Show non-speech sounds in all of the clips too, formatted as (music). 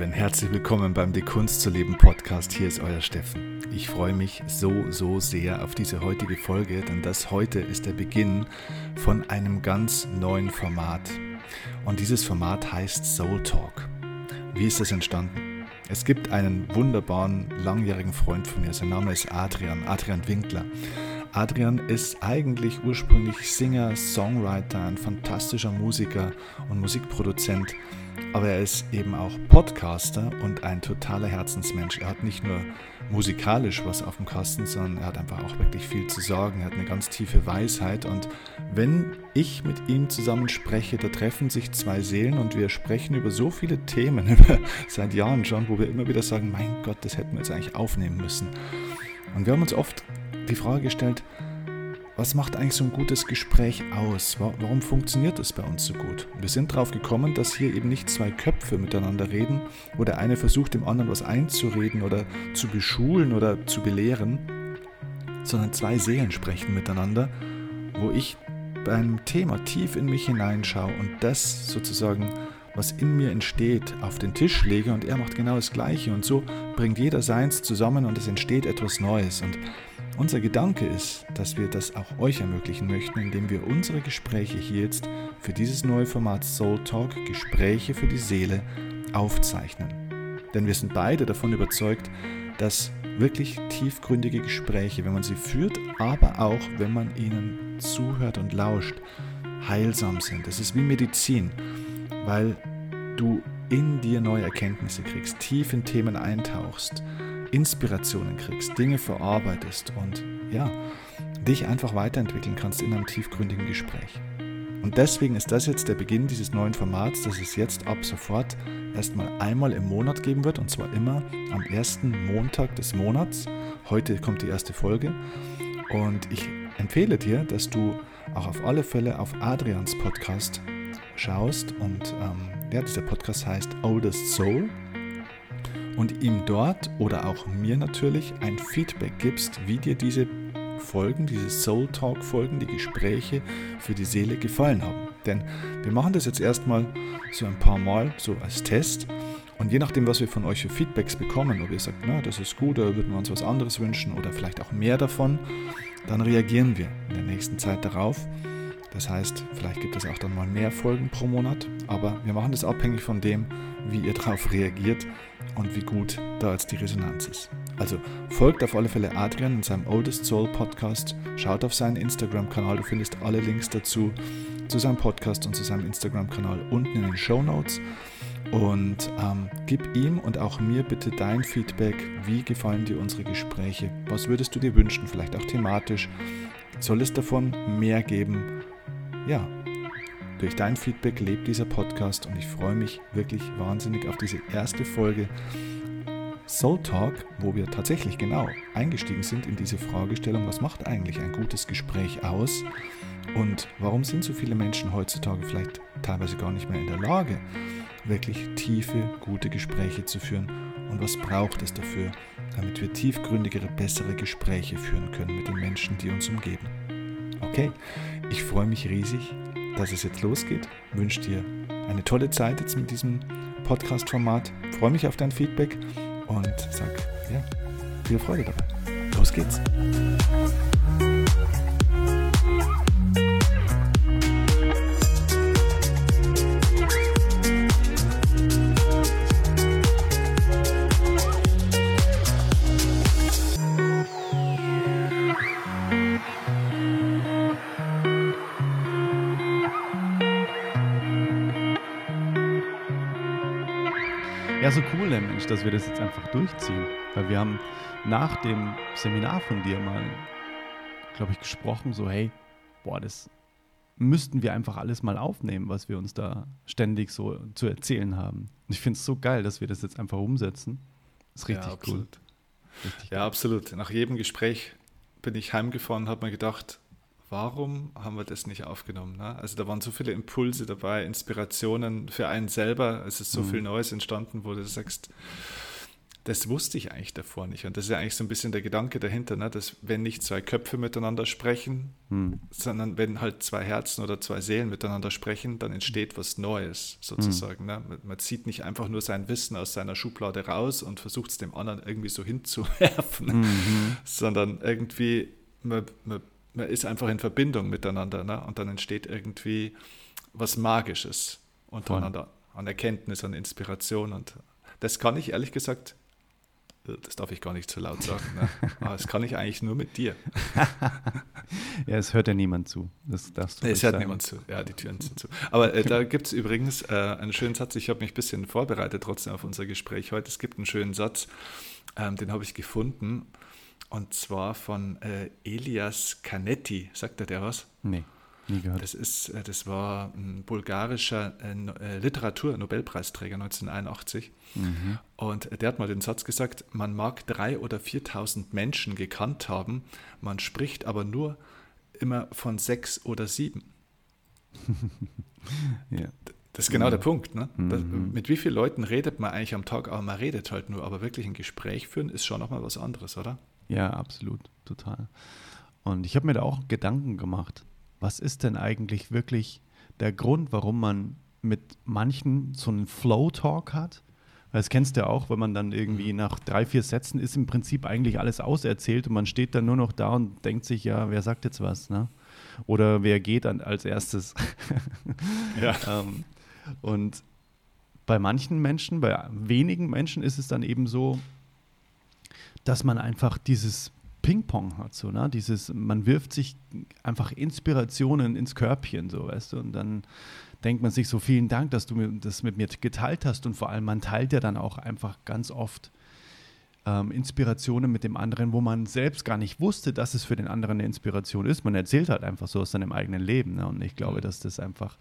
Lieben, herzlich willkommen beim Die Kunst zu leben Podcast. Hier ist euer Steffen. Ich freue mich so, so sehr auf diese heutige Folge, denn das heute ist der Beginn von einem ganz neuen Format. Und dieses Format heißt Soul Talk. Wie ist das entstanden? Es gibt einen wunderbaren, langjährigen Freund von mir. Sein Name ist Adrian, Adrian Winkler. Adrian ist eigentlich ursprünglich Singer, Songwriter, ein fantastischer Musiker und Musikproduzent aber er ist eben auch Podcaster und ein totaler Herzensmensch. Er hat nicht nur musikalisch was auf dem Kasten, sondern er hat einfach auch wirklich viel zu sagen. Er hat eine ganz tiefe Weisheit und wenn ich mit ihm zusammen spreche, da treffen sich zwei Seelen und wir sprechen über so viele Themen, (laughs) über, seit Jahren schon, wo wir immer wieder sagen, mein Gott, das hätten wir jetzt eigentlich aufnehmen müssen. Und wir haben uns oft die Frage gestellt, was macht eigentlich so ein gutes Gespräch aus? Warum funktioniert das bei uns so gut? Wir sind darauf gekommen, dass hier eben nicht zwei Köpfe miteinander reden, wo der eine versucht, dem anderen was einzureden oder zu beschulen oder zu belehren, sondern zwei Seelen sprechen miteinander, wo ich beim Thema tief in mich hineinschaue und das sozusagen, was in mir entsteht, auf den Tisch lege und er macht genau das Gleiche und so bringt jeder seins zusammen und es entsteht etwas Neues und unser Gedanke ist, dass wir das auch euch ermöglichen möchten, indem wir unsere Gespräche hier jetzt für dieses neue Format Soul Talk, Gespräche für die Seele, aufzeichnen. Denn wir sind beide davon überzeugt, dass wirklich tiefgründige Gespräche, wenn man sie führt, aber auch wenn man ihnen zuhört und lauscht, heilsam sind. Das ist wie Medizin, weil du in dir neue Erkenntnisse kriegst, tief in Themen eintauchst Inspirationen kriegst, Dinge verarbeitest und ja, dich einfach weiterentwickeln kannst in einem tiefgründigen Gespräch. Und deswegen ist das jetzt der Beginn dieses neuen Formats, das es jetzt ab sofort erstmal einmal im Monat geben wird und zwar immer am ersten Montag des Monats. Heute kommt die erste Folge und ich empfehle dir, dass du auch auf alle Fälle auf Adrians Podcast schaust und ähm, ja, dieser Podcast heißt Oldest Soul und ihm dort oder auch mir natürlich ein Feedback gibst, wie dir diese Folgen, diese Soul Talk Folgen, die Gespräche für die Seele gefallen haben. Denn wir machen das jetzt erstmal so ein paar Mal so als Test. Und je nachdem, was wir von euch für Feedbacks bekommen, ob ihr sagt, na, das ist gut, oder würden wir uns was anderes wünschen oder vielleicht auch mehr davon, dann reagieren wir in der nächsten Zeit darauf. Das heißt, vielleicht gibt es auch dann mal mehr Folgen pro Monat, aber wir machen das abhängig von dem, wie ihr darauf reagiert und wie gut da jetzt die Resonanz ist. Also folgt auf alle Fälle Adrian in seinem Oldest Soul Podcast, schaut auf seinen Instagram-Kanal, du findest alle Links dazu, zu seinem Podcast und zu seinem Instagram-Kanal unten in den Show Notes. Und ähm, gib ihm und auch mir bitte dein Feedback. Wie gefallen dir unsere Gespräche? Was würdest du dir wünschen? Vielleicht auch thematisch. Soll es davon mehr geben? Ja, durch dein Feedback lebt dieser Podcast und ich freue mich wirklich wahnsinnig auf diese erste Folge Soul Talk, wo wir tatsächlich genau eingestiegen sind in diese Fragestellung, was macht eigentlich ein gutes Gespräch aus und warum sind so viele Menschen heutzutage vielleicht teilweise gar nicht mehr in der Lage, wirklich tiefe, gute Gespräche zu führen und was braucht es dafür, damit wir tiefgründigere, bessere Gespräche führen können mit den Menschen, die uns umgeben. Okay, ich freue mich riesig dass es jetzt losgeht. Ich wünsche dir eine tolle Zeit jetzt mit diesem Podcast-Format. Freue mich auf dein Feedback und sag ja, viel Freude dabei. Los geht's. Dass wir das jetzt einfach durchziehen. Weil wir haben nach dem Seminar von dir mal, glaube ich, gesprochen, so, hey, boah, das müssten wir einfach alles mal aufnehmen, was wir uns da ständig so zu erzählen haben. Und ich finde es so geil, dass wir das jetzt einfach umsetzen. Das ist richtig ja, cool. Richtig ja, cool. absolut. Nach jedem Gespräch bin ich heimgefahren und habe mir gedacht, warum haben wir das nicht aufgenommen? Ne? Also da waren so viele Impulse dabei, Inspirationen für einen selber. Es ist so mhm. viel Neues entstanden, wo du sagst, das wusste ich eigentlich davor nicht. Und das ist ja eigentlich so ein bisschen der Gedanke dahinter, ne? dass wenn nicht zwei Köpfe miteinander sprechen, hm. sondern wenn halt zwei Herzen oder zwei Seelen miteinander sprechen, dann entsteht was Neues sozusagen. Hm. Ne? Man, man, zieht nicht einfach nur sein Wissen aus seiner Schublade raus und versucht es dem anderen irgendwie so hinzuwerfen, mhm. sondern irgendwie, man, man, man, ist einfach in Verbindung miteinander ne? und dann entsteht irgendwie was Magisches untereinander. An Erkenntnis, an Inspiration und das kann ich ehrlich gesagt das darf ich gar nicht zu laut sagen. Ne? (laughs) Aber das kann ich eigentlich nur mit dir. (laughs) ja, es hört ja niemand zu. Das darfst du Es hört sagen. niemand zu. Ja, die Türen sind zu. Aber äh, da gibt es übrigens äh, einen schönen Satz. Ich habe mich ein bisschen vorbereitet trotzdem auf unser Gespräch heute. Es gibt einen schönen Satz, ähm, den habe ich gefunden. Und zwar von äh, Elias Canetti. Sagt er der was? Nee. Nie gehört. Das, ist, äh, das war ein bulgarischer äh, äh, Literatur-Nobelpreisträger 1981. Mhm. Und der hat mal den Satz gesagt, man mag drei oder 4.000 Menschen gekannt haben, man spricht aber nur immer von sechs oder sieben. (laughs) ja. Das ist genau ja. der Punkt. Ne? Das, mhm. mit wie vielen Leuten redet man eigentlich am Tag? Aber man redet halt nur. Aber wirklich ein Gespräch führen ist schon nochmal was anderes, oder? Ja, absolut. Total. Und ich habe mir da auch Gedanken gemacht was ist denn eigentlich wirklich der Grund, warum man mit manchen so einen Flow-Talk hat? Weil das kennst du ja auch, wenn man dann irgendwie mhm. nach drei, vier Sätzen ist im Prinzip eigentlich alles auserzählt und man steht dann nur noch da und denkt sich, ja, wer sagt jetzt was, ne? Oder wer geht dann als erstes? (laughs) ja. (laughs) ähm, und bei manchen Menschen, bei wenigen Menschen ist es dann eben so, dass man einfach dieses Ping-Pong hat, so, ne? Dieses, man wirft sich einfach Inspirationen ins Körbchen, so, weißt du, und dann denkt man sich so, vielen Dank, dass du mir das mit mir geteilt hast und vor allem, man teilt ja dann auch einfach ganz oft ähm, Inspirationen mit dem anderen, wo man selbst gar nicht wusste, dass es für den anderen eine Inspiration ist. Man erzählt halt einfach so aus seinem eigenen Leben, ne? und ich glaube, mhm. dass das einfach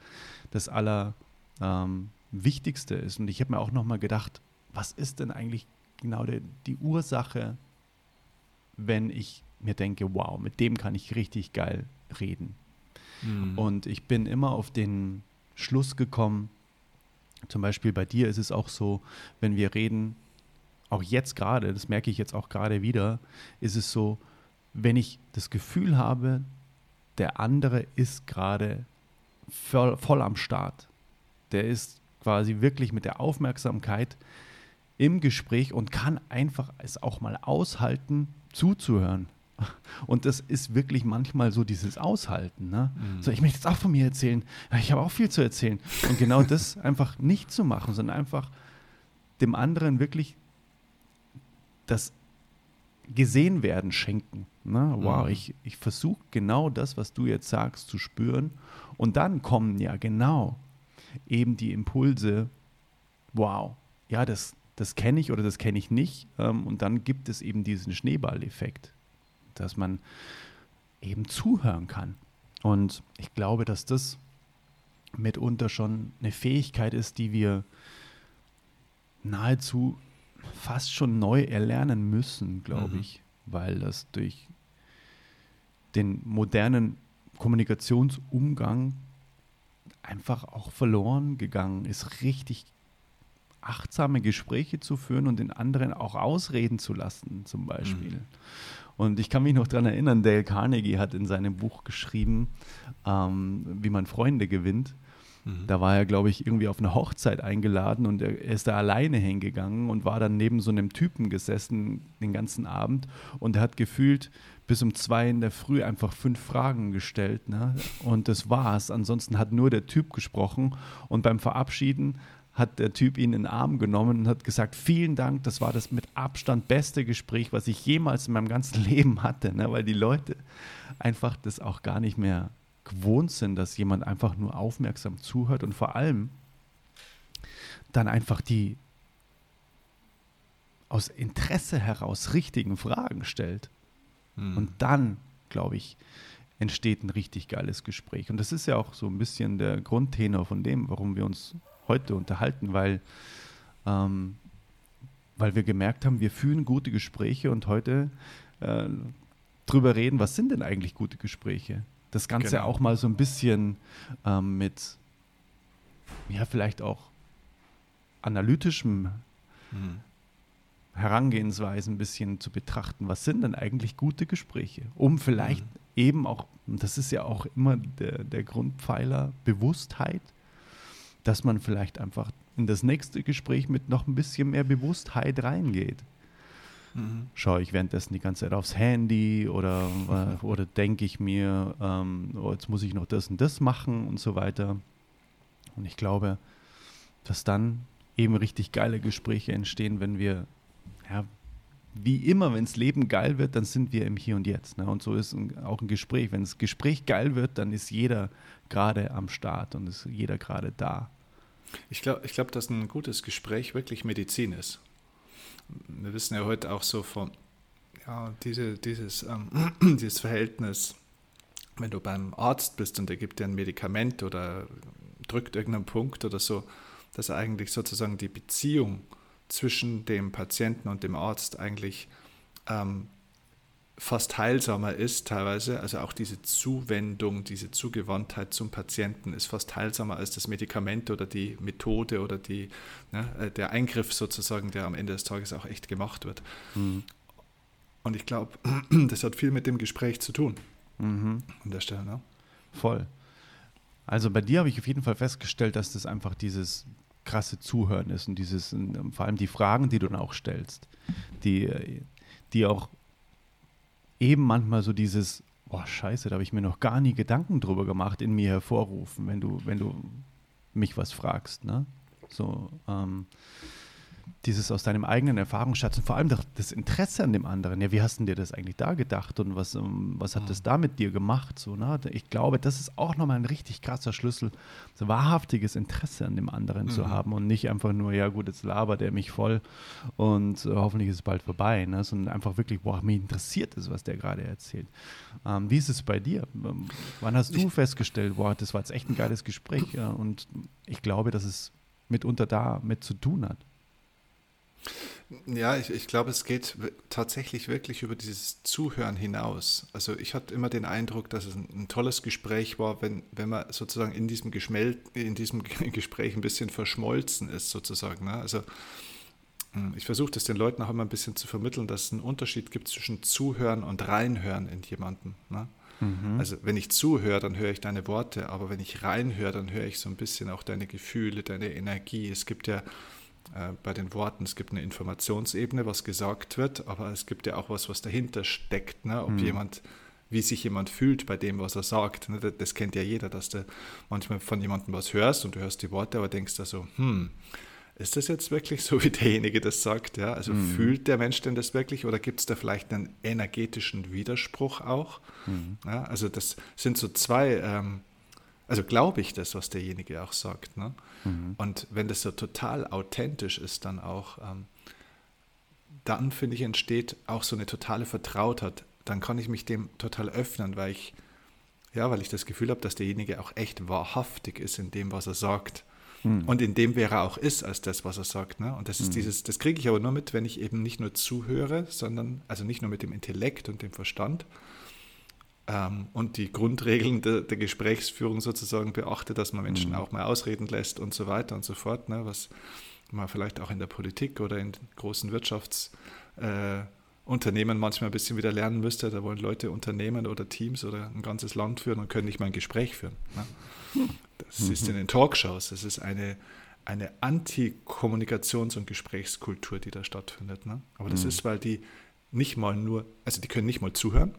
das Allerwichtigste ähm, ist. Und ich habe mir auch nochmal gedacht, was ist denn eigentlich genau die, die Ursache wenn ich mir denke, wow, mit dem kann ich richtig geil reden. Mhm. Und ich bin immer auf den Schluss gekommen, zum Beispiel bei dir ist es auch so, wenn wir reden, auch jetzt gerade, das merke ich jetzt auch gerade wieder, ist es so, wenn ich das Gefühl habe, der andere ist gerade voll, voll am Start. Der ist quasi wirklich mit der Aufmerksamkeit im Gespräch und kann einfach es auch mal aushalten, zuzuhören. Und das ist wirklich manchmal so dieses Aushalten. Ne? Mhm. So, ich möchte jetzt auch von mir erzählen. Ich habe auch viel zu erzählen. Und genau das (laughs) einfach nicht zu machen, sondern einfach dem anderen wirklich das gesehen werden schenken. Ne? Wow, mhm. ich, ich versuche genau das, was du jetzt sagst, zu spüren. Und dann kommen ja genau eben die Impulse. Wow, ja, das, das kenne ich oder das kenne ich nicht. Ähm, und dann gibt es eben diesen Schneeballeffekt, dass man eben zuhören kann. Und ich glaube, dass das mitunter schon eine Fähigkeit ist, die wir nahezu fast schon neu erlernen müssen, glaube mhm. ich, weil das durch den modernen Kommunikationsumgang einfach auch verloren gegangen ist, richtig achtsame Gespräche zu führen und den anderen auch ausreden zu lassen, zum Beispiel. Mhm. Und ich kann mich noch daran erinnern, Dale Carnegie hat in seinem Buch geschrieben, ähm, wie man Freunde gewinnt. Mhm. Da war er, glaube ich, irgendwie auf eine Hochzeit eingeladen und er, er ist da alleine hingegangen und war dann neben so einem Typen gesessen den ganzen Abend und er hat gefühlt bis um zwei in der Früh einfach fünf Fragen gestellt. Ne? Und das war's. Ansonsten hat nur der Typ gesprochen und beim Verabschieden hat der Typ ihn in den Arm genommen und hat gesagt, vielen Dank, das war das mit Abstand beste Gespräch, was ich jemals in meinem ganzen (laughs) Leben hatte, ne? weil die Leute einfach das auch gar nicht mehr gewohnt sind, dass jemand einfach nur aufmerksam zuhört und vor allem dann einfach die aus Interesse heraus richtigen Fragen stellt. Hm. Und dann, glaube ich, entsteht ein richtig geiles Gespräch. Und das ist ja auch so ein bisschen der Grundtenor von dem, warum wir uns heute unterhalten, weil, ähm, weil wir gemerkt haben, wir führen gute Gespräche und heute äh, drüber reden, was sind denn eigentlich gute Gespräche? Das Ganze genau. auch mal so ein bisschen ähm, mit, ja, vielleicht auch analytischem mhm. Herangehensweise ein bisschen zu betrachten, was sind denn eigentlich gute Gespräche, um vielleicht mhm. eben auch, das ist ja auch immer der, der Grundpfeiler, Bewusstheit, dass man vielleicht einfach in das nächste Gespräch mit noch ein bisschen mehr Bewusstheit reingeht. Mhm. Schaue ich währenddessen die ganze Zeit aufs Handy oder, (laughs) äh, oder denke ich mir, ähm, oh, jetzt muss ich noch das und das machen und so weiter. Und ich glaube, dass dann eben richtig geile Gespräche entstehen, wenn wir, ja, wie immer, wenn das Leben geil wird, dann sind wir im Hier und Jetzt. Ne? Und so ist auch ein Gespräch. Wenn das Gespräch geil wird, dann ist jeder gerade am Start und ist jeder gerade da. Ich glaube, ich glaub, dass ein gutes Gespräch wirklich Medizin ist. Wir wissen ja heute auch so von, ja, diese, dieses, ähm, (clears throat) dieses Verhältnis, wenn du beim Arzt bist und der gibt dir ein Medikament oder drückt irgendeinen Punkt oder so, dass eigentlich sozusagen die Beziehung zwischen dem Patienten und dem Arzt eigentlich ähm, fast heilsamer ist teilweise. Also auch diese Zuwendung, diese Zugewandtheit zum Patienten ist fast heilsamer als das Medikament oder die Methode oder die, ne, äh, der Eingriff sozusagen, der am Ende des Tages auch echt gemacht wird. Mhm. Und ich glaube, (clears throat) das hat viel mit dem Gespräch zu tun. Mhm. An der Stelle. Ne? Voll. Also bei dir habe ich auf jeden Fall festgestellt, dass das einfach dieses krasse Zuhören ist und dieses, vor allem die Fragen, die du dann auch stellst, die, die auch eben manchmal so dieses, oh scheiße, da habe ich mir noch gar nie Gedanken drüber gemacht, in mir hervorrufen, wenn du, wenn du mich was fragst. Ne? So, ähm, dieses aus deinem eigenen Erfahrungsschatz und vor allem das Interesse an dem anderen. Ja, wie hast du dir das eigentlich da gedacht und was, ähm, was hat das mhm. da mit dir gemacht? So, ne? Ich glaube, das ist auch nochmal ein richtig krasser Schlüssel, so wahrhaftiges Interesse an dem anderen mhm. zu haben und nicht einfach nur, ja gut, jetzt labert er mich voll und äh, hoffentlich ist es bald vorbei, ne? sondern einfach wirklich, boah, mich interessiert es, was der gerade erzählt. Ähm, wie ist es bei dir? Ähm, wann hast du ich festgestellt, boah, das war jetzt echt ein geiles Gespräch ja? und ich glaube, dass es mitunter da mit zu tun hat. Ja, ich, ich glaube, es geht tatsächlich wirklich über dieses Zuhören hinaus. Also ich hatte immer den Eindruck, dass es ein, ein tolles Gespräch war, wenn, wenn man sozusagen in diesem, Geschmel in diesem (laughs) Gespräch ein bisschen verschmolzen ist, sozusagen. Ne? Also hm, ich versuche das den Leuten auch immer ein bisschen zu vermitteln, dass es einen Unterschied gibt zwischen Zuhören und Reinhören in jemanden. Ne? Mhm. Also wenn ich zuhöre, dann höre ich deine Worte, aber wenn ich reinhöre, dann höre ich so ein bisschen auch deine Gefühle, deine Energie. Es gibt ja bei den Worten. Es gibt eine Informationsebene, was gesagt wird, aber es gibt ja auch was, was dahinter steckt. Ne? Ob mhm. jemand, wie sich jemand fühlt bei dem, was er sagt. Ne? Das, das, kennt ja jeder, dass du manchmal von jemandem was hörst und du hörst die Worte, aber denkst da so, hm, ist das jetzt wirklich so, (laughs) wie derjenige das sagt? Ja? Also mhm. fühlt der Mensch denn das wirklich oder gibt es da vielleicht einen energetischen Widerspruch auch? Mhm. Ja? Also das sind so zwei ähm, also glaube ich das, was derjenige auch sagt. Ne? Mhm. Und wenn das so total authentisch ist, dann auch, ähm, dann finde ich, entsteht auch so eine totale Vertrautheit. Dann kann ich mich dem total öffnen, weil ich, ja, weil ich das Gefühl habe, dass derjenige auch echt wahrhaftig ist in dem, was er sagt. Mhm. Und in dem, wer er auch ist, als das, was er sagt. Ne? Und das ist mhm. dieses, das kriege ich aber nur mit, wenn ich eben nicht nur zuhöre, sondern, also nicht nur mit dem Intellekt und dem Verstand, ähm, und die Grundregeln de, der Gesprächsführung sozusagen beachtet, dass man Menschen mhm. auch mal ausreden lässt und so weiter und so fort, ne, was man vielleicht auch in der Politik oder in großen Wirtschaftsunternehmen äh, manchmal ein bisschen wieder lernen müsste. Da wollen Leute Unternehmen oder Teams oder ein ganzes Land führen und können nicht mal ein Gespräch führen. Ne? Das mhm. ist in den Talkshows. Das ist eine, eine Anti-Kommunikations- und Gesprächskultur, die da stattfindet. Ne? Aber das mhm. ist, weil die nicht mal nur, also die können nicht mal zuhören,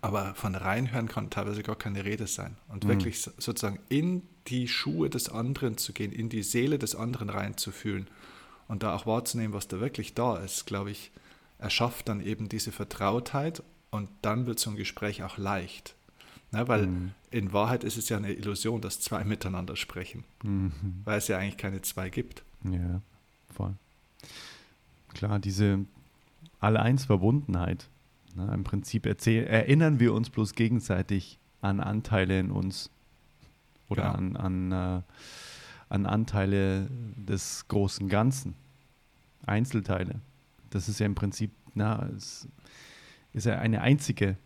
aber von reinhören kann teilweise gar keine Rede sein. Und mhm. wirklich sozusagen in die Schuhe des anderen zu gehen, in die Seele des anderen reinzufühlen und da auch wahrzunehmen, was da wirklich da ist, glaube ich, erschafft dann eben diese Vertrautheit und dann wird so ein Gespräch auch leicht. Ne, weil mhm. in Wahrheit ist es ja eine Illusion, dass zwei miteinander sprechen, mhm. weil es ja eigentlich keine zwei gibt. Ja, voll. Klar, diese Alle-Eins-Verbundenheit, Ne, Im Prinzip erinnern wir uns bloß gegenseitig an Anteile in uns oder ja. an, an, äh, an Anteile des großen Ganzen, Einzelteile. Das ist ja im Prinzip, na, es ist ja eine einzige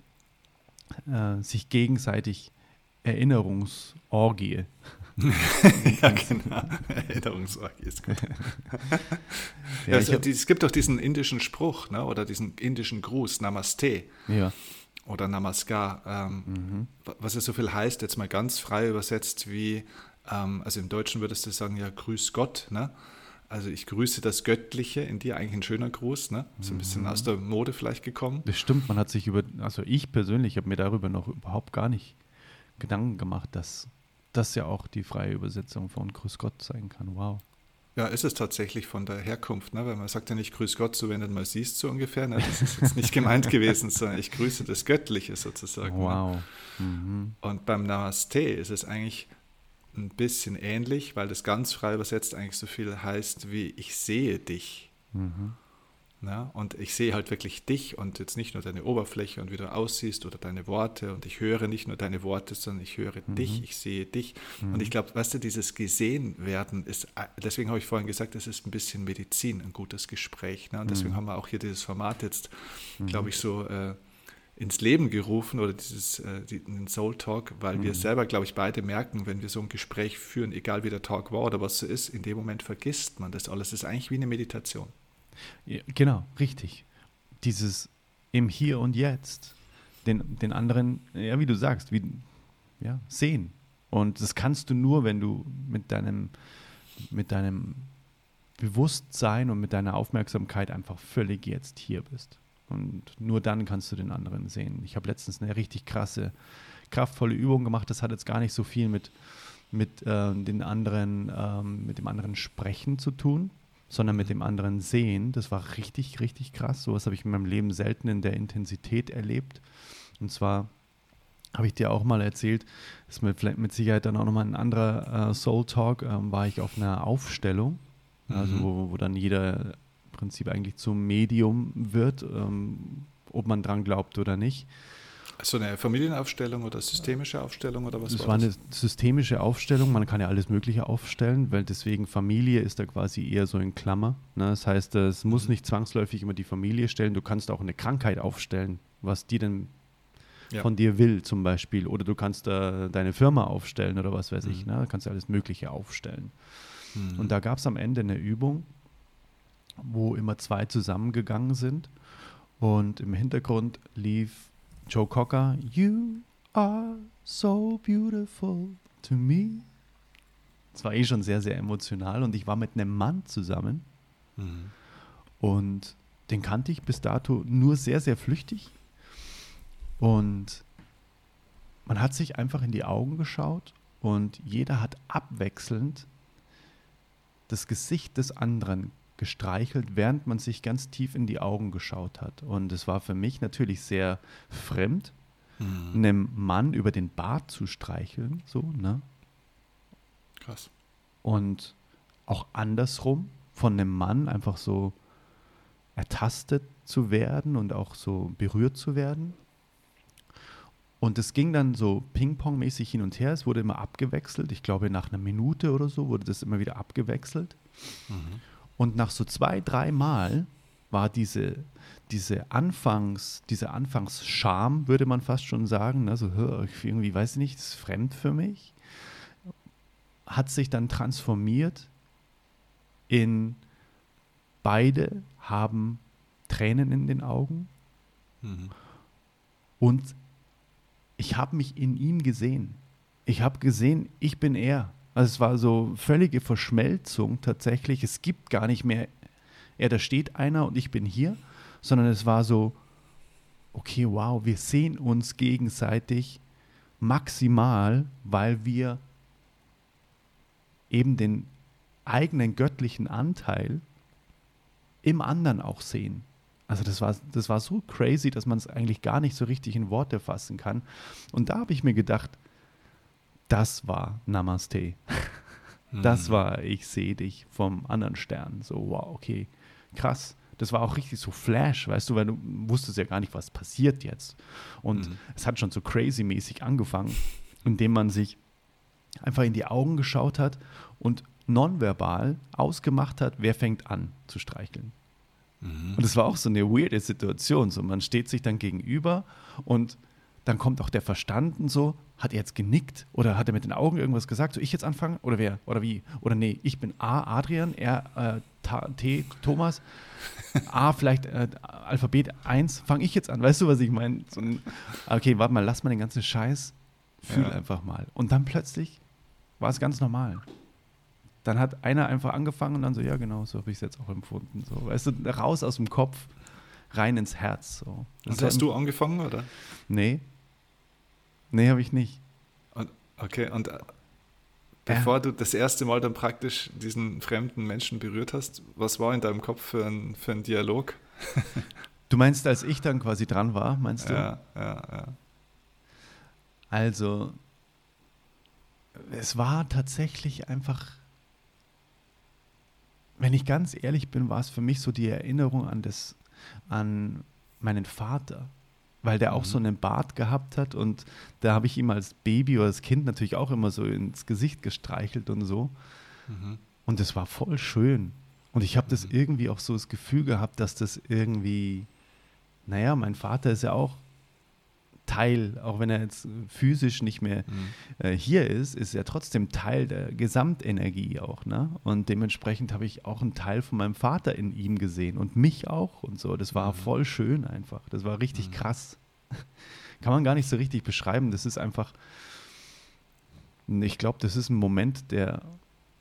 äh, sich gegenseitig Erinnerungsorgie. (laughs) ja, genau. Erinnerungsorgie ist gut. (laughs) ja, also, es gibt doch diesen indischen Spruch ne, oder diesen indischen Gruß, Namaste. Ja. Oder Namaskar, ähm, mhm. was es so viel heißt, jetzt mal ganz frei übersetzt wie, ähm, also im Deutschen würdest du sagen, ja, grüß Gott, ne? Also ich grüße das Göttliche in dir, eigentlich ein schöner Gruß, ne? So ein bisschen mhm. aus der Mode vielleicht gekommen. Das stimmt, man hat sich über, also ich persönlich habe mir darüber noch überhaupt gar nicht Gedanken gemacht, dass das ja auch die freie Übersetzung von Grüß Gott sein kann. Wow. Ja, ist es tatsächlich von der Herkunft, ne? weil man sagt ja nicht Grüß Gott, so wenn du mal siehst, so ungefähr. Ne? Das ist jetzt nicht (laughs) gemeint gewesen, sondern ich grüße das Göttliche sozusagen. Ne? Wow. Ne? Mhm. Und beim Namaste ist es eigentlich ein bisschen ähnlich, weil das ganz frei übersetzt eigentlich so viel heißt wie ich sehe dich. Mhm. Ja, und ich sehe halt wirklich dich und jetzt nicht nur deine Oberfläche und wie du aussiehst oder deine Worte und ich höre nicht nur deine Worte, sondern ich höre mhm. dich, ich sehe dich. Mhm. Und ich glaube, weißt du, dieses gesehen werden ist, deswegen habe ich vorhin gesagt, es ist ein bisschen Medizin, ein gutes Gespräch. Ne? Und deswegen mhm. haben wir auch hier dieses Format jetzt, glaube mhm. ich, so äh, ins Leben gerufen oder dieses äh, den Soul Talk, weil wir mhm. selber, glaube ich, beide merken, wenn wir so ein Gespräch führen, egal wie der Talk war oder was so ist, in dem Moment vergisst man das alles. Es ist eigentlich wie eine Meditation. Genau, richtig. Dieses im Hier und Jetzt, den, den anderen, ja, wie du sagst, wie, ja, sehen. Und das kannst du nur, wenn du mit deinem, mit deinem Bewusstsein und mit deiner Aufmerksamkeit einfach völlig jetzt hier bist. Und nur dann kannst du den anderen sehen. Ich habe letztens eine richtig krasse, kraftvolle Übung gemacht. Das hat jetzt gar nicht so viel mit, mit, äh, den anderen, ähm, mit dem anderen Sprechen zu tun, sondern mit dem anderen Sehen. Das war richtig, richtig krass. So was habe ich in meinem Leben selten in der Intensität erlebt. Und zwar habe ich dir auch mal erzählt, das ist mit, mit Sicherheit dann auch nochmal ein anderer äh, Soul Talk, ähm, war ich auf einer Aufstellung, also mhm. wo, wo dann jeder im Prinzip eigentlich zum Medium wird, ähm, ob man dran glaubt oder nicht. So eine Familienaufstellung oder systemische Aufstellung oder was das war das? war eine systemische Aufstellung. Man kann ja alles Mögliche aufstellen, weil deswegen Familie ist da quasi eher so in Klammer. Ne? Das heißt, es muss mhm. nicht zwangsläufig immer die Familie stellen. Du kannst auch eine Krankheit aufstellen, was die denn ja. von dir will zum Beispiel. Oder du kannst da deine Firma aufstellen oder was weiß mhm. ich. Ne? Da kannst du alles Mögliche aufstellen. Mhm. Und da gab es am Ende eine Übung, wo immer zwei zusammengegangen sind. Und im Hintergrund lief Joe Cocker, You are so beautiful to me. Das war eh schon sehr, sehr emotional und ich war mit einem Mann zusammen mhm. und den kannte ich bis dato nur sehr, sehr flüchtig. Und man hat sich einfach in die Augen geschaut und jeder hat abwechselnd das Gesicht des anderen gestreichelt, während man sich ganz tief in die Augen geschaut hat. Und es war für mich natürlich sehr fremd, mhm. einem Mann über den Bart zu streicheln, so, ne? Krass. Und auch andersrum, von einem Mann einfach so ertastet zu werden und auch so berührt zu werden. Und es ging dann so Ping-Pong-mäßig hin und her. Es wurde immer abgewechselt. Ich glaube, nach einer Minute oder so wurde das immer wieder abgewechselt. Mhm. Und nach so zwei, drei Mal war diese, diese Anfangs, diese Anfangsscham, würde man fast schon sagen, also irgendwie, weiß ich nicht, das ist fremd für mich, hat sich dann transformiert in beide haben Tränen in den Augen mhm. und ich habe mich in ihm gesehen. Ich habe gesehen, ich bin er. Also es war so völlige Verschmelzung tatsächlich. Es gibt gar nicht mehr, ja, da steht einer und ich bin hier, sondern es war so, okay, wow, wir sehen uns gegenseitig maximal, weil wir eben den eigenen göttlichen Anteil im anderen auch sehen. Also das war, das war so crazy, dass man es eigentlich gar nicht so richtig in Worte fassen kann. Und da habe ich mir gedacht, das war Namaste. (laughs) Das mhm. war Ich sehe dich vom anderen Stern. So, wow, okay, krass. Das war auch richtig so Flash, weißt du, weil du wusstest ja gar nicht, was passiert jetzt. Und mhm. es hat schon so crazy-mäßig angefangen, indem man sich einfach in die Augen geschaut hat und nonverbal ausgemacht hat, wer fängt an zu streicheln. Mhm. Und es war auch so eine weirde Situation. So, man steht sich dann gegenüber und dann kommt auch der Verstand und so. Hat er jetzt genickt oder hat er mit den Augen irgendwas gesagt? Soll ich jetzt anfangen? Oder wer? Oder wie? Oder nee, ich bin A, Adrian, R, äh, T, Thomas. A, vielleicht äh, Alphabet 1, fange ich jetzt an. Weißt du, was ich meine? So okay, warte mal, lass mal den ganzen Scheiß. Fühl ja. einfach mal. Und dann plötzlich war es ganz normal. Dann hat einer einfach angefangen und dann so, ja, genau, so habe ich es jetzt auch empfunden. So, weißt du, raus aus dem Kopf, rein ins Herz. So. und hast du angefangen, oder? Nee, Nee, habe ich nicht. Okay, und äh, bevor du das erste Mal dann praktisch diesen fremden Menschen berührt hast, was war in deinem Kopf für ein, für ein Dialog? (laughs) du meinst, als ich dann quasi dran war, meinst du? Ja, ja, ja. Also, es war tatsächlich einfach, wenn ich ganz ehrlich bin, war es für mich so die Erinnerung an das, an meinen Vater weil der auch mhm. so einen Bart gehabt hat und da habe ich ihm als Baby oder als Kind natürlich auch immer so ins Gesicht gestreichelt und so. Mhm. Und das war voll schön. Und ich habe das mhm. irgendwie auch so das Gefühl gehabt, dass das irgendwie, naja, mein Vater ist ja auch Teil, auch wenn er jetzt physisch nicht mehr mhm. äh, hier ist, ist er trotzdem Teil der Gesamtenergie auch. Ne? Und dementsprechend habe ich auch einen Teil von meinem Vater in ihm gesehen und mich auch und so. Das war mhm. voll schön einfach. Das war richtig mhm. krass. (laughs) Kann man gar nicht so richtig beschreiben. Das ist einfach, ich glaube, das ist ein Moment, der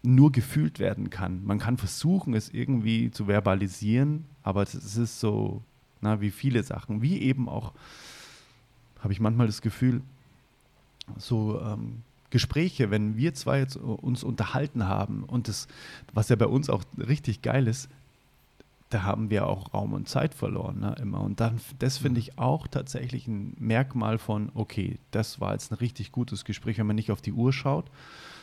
nur gefühlt werden kann. Man kann versuchen, es irgendwie zu verbalisieren, aber es ist so, na, wie viele Sachen, wie eben auch habe ich manchmal das Gefühl, so ähm, Gespräche, wenn wir zwei jetzt uns unterhalten haben und das, was ja bei uns auch richtig geil ist, da haben wir auch Raum und Zeit verloren, ne, immer. Und dann, das finde ich auch tatsächlich ein Merkmal von, okay, das war jetzt ein richtig gutes Gespräch, wenn man nicht auf die Uhr schaut,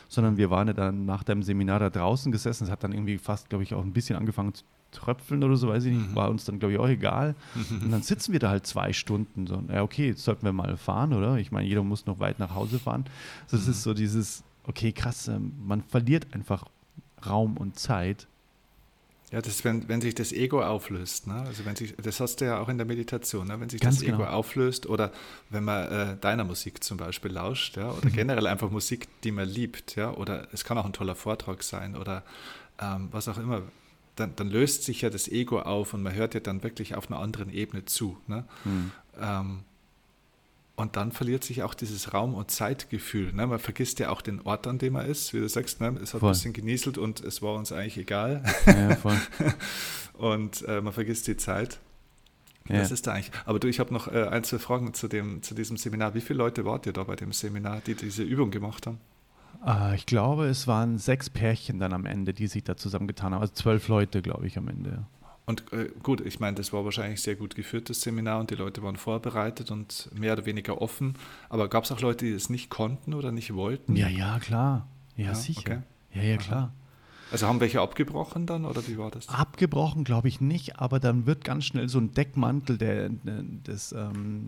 sondern wir waren ja dann nach dem Seminar da draußen gesessen. Es hat dann irgendwie fast, glaube ich, auch ein bisschen angefangen zu Tröpfeln oder so, weiß ich nicht, mhm. war uns dann, glaube ich, auch egal. Mhm. (laughs) Und dann sitzen wir da halt zwei Stunden. So, ja, okay, jetzt sollten wir mal fahren, oder? Ich meine, jeder muss noch weit nach Hause fahren. Also, das mhm. ist so dieses, okay, krass, ähm, man verliert einfach Raum und Zeit. Ja, das wenn, wenn sich das Ego auflöst. Ne? Also wenn sich, das hast du ja auch in der Meditation, ne? wenn sich Ganz das Ego genau. auflöst oder wenn man äh, deiner Musik zum Beispiel lauscht, ja, oder generell einfach Musik, die man liebt, ja, oder es kann auch ein toller Vortrag sein oder ähm, was auch immer dann, dann, löst sich ja das Ego auf und man hört ja dann wirklich auf einer anderen Ebene zu. Ne? Mhm. Ähm, und dann verliert sich auch dieses Raum- und Zeitgefühl. Ne? Man vergisst ja auch den Ort, an dem man ist. Wie du sagst, ne? es hat voll. ein bisschen genieselt und es war uns eigentlich egal. Ja, (laughs) und äh, man vergisst die Zeit. Ja. Das ist da eigentlich. Aber du, ich habe noch äh, ein, zwei Fragen zu, dem, zu diesem Seminar. Wie viele Leute wart ihr da bei dem Seminar, die diese Übung gemacht haben? Äh, ich glaube, es waren sechs Pärchen dann am Ende, die sich da zusammengetan haben. Also zwölf Leute, glaube ich, am Ende. Und äh, gut, ich meine, das war wahrscheinlich sehr gut geführtes Seminar und die Leute waren vorbereitet und mehr oder weniger offen. Aber gab es auch Leute, die es nicht konnten oder nicht wollten? Ja, ja, klar. Ja, ja sicher. Okay. Ja, ja, klar. Aha. Also haben welche abgebrochen dann oder wie war das? Abgebrochen glaube ich nicht, aber dann wird ganz schnell so ein Deckmantel der, des, ähm,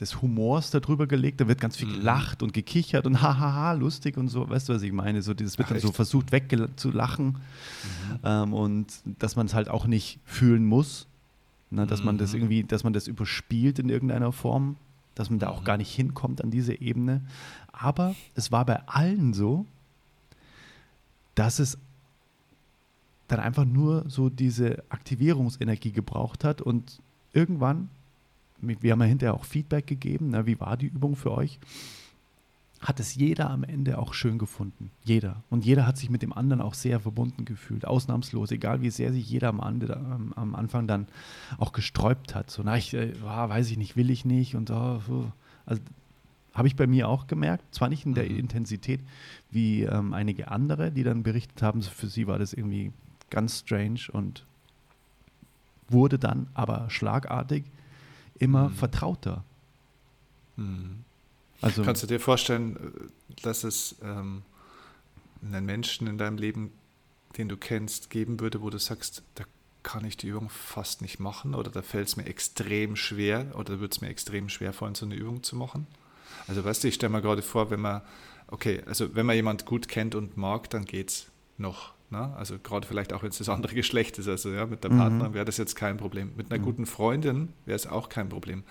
des Humors darüber gelegt. Da wird ganz viel mhm. gelacht und gekichert und (laughs) hahaha, lustig und so. Weißt du, was ich meine? So, dieses wird Ach, dann so versucht wegzulachen mhm. ähm, und dass man es halt auch nicht fühlen muss. Ne, dass mhm. man das mhm. irgendwie, dass man das überspielt in irgendeiner Form, dass man da auch mhm. gar nicht hinkommt an diese Ebene. Aber es war bei allen so, dass es dann einfach nur so diese Aktivierungsenergie gebraucht hat und irgendwann wir haben ja hinterher auch Feedback gegeben, na, wie war die Übung für euch? Hat es jeder am Ende auch schön gefunden. Jeder. Und jeder hat sich mit dem anderen auch sehr verbunden gefühlt. Ausnahmslos. Egal wie sehr sich jeder am, Ande, am, am Anfang dann auch gesträubt hat. So, na, ich, äh, weiß ich nicht, will ich nicht. Und oh, also habe ich bei mir auch gemerkt. Zwar nicht in der mhm. Intensität wie ähm, einige andere, die dann berichtet haben, für sie war das irgendwie ganz strange und wurde dann aber schlagartig immer mhm. vertrauter. Mhm. Also, Kannst du dir vorstellen, dass es ähm, einen Menschen in deinem Leben, den du kennst, geben würde, wo du sagst, da kann ich die Übung fast nicht machen oder da fällt es mir extrem schwer oder wird es mir extrem schwer fallen, so eine Übung zu machen? Also weißt du, ich stelle mir gerade vor, wenn man, okay, also wenn man jemand gut kennt und mag, dann geht es noch. Ne? Also gerade vielleicht auch, wenn es das andere (laughs) Geschlecht ist. Also ja, mit der Mhm. Partnerin wäre das jetzt kein Problem. Mit einer guten Freundin wäre es auch kein Problem.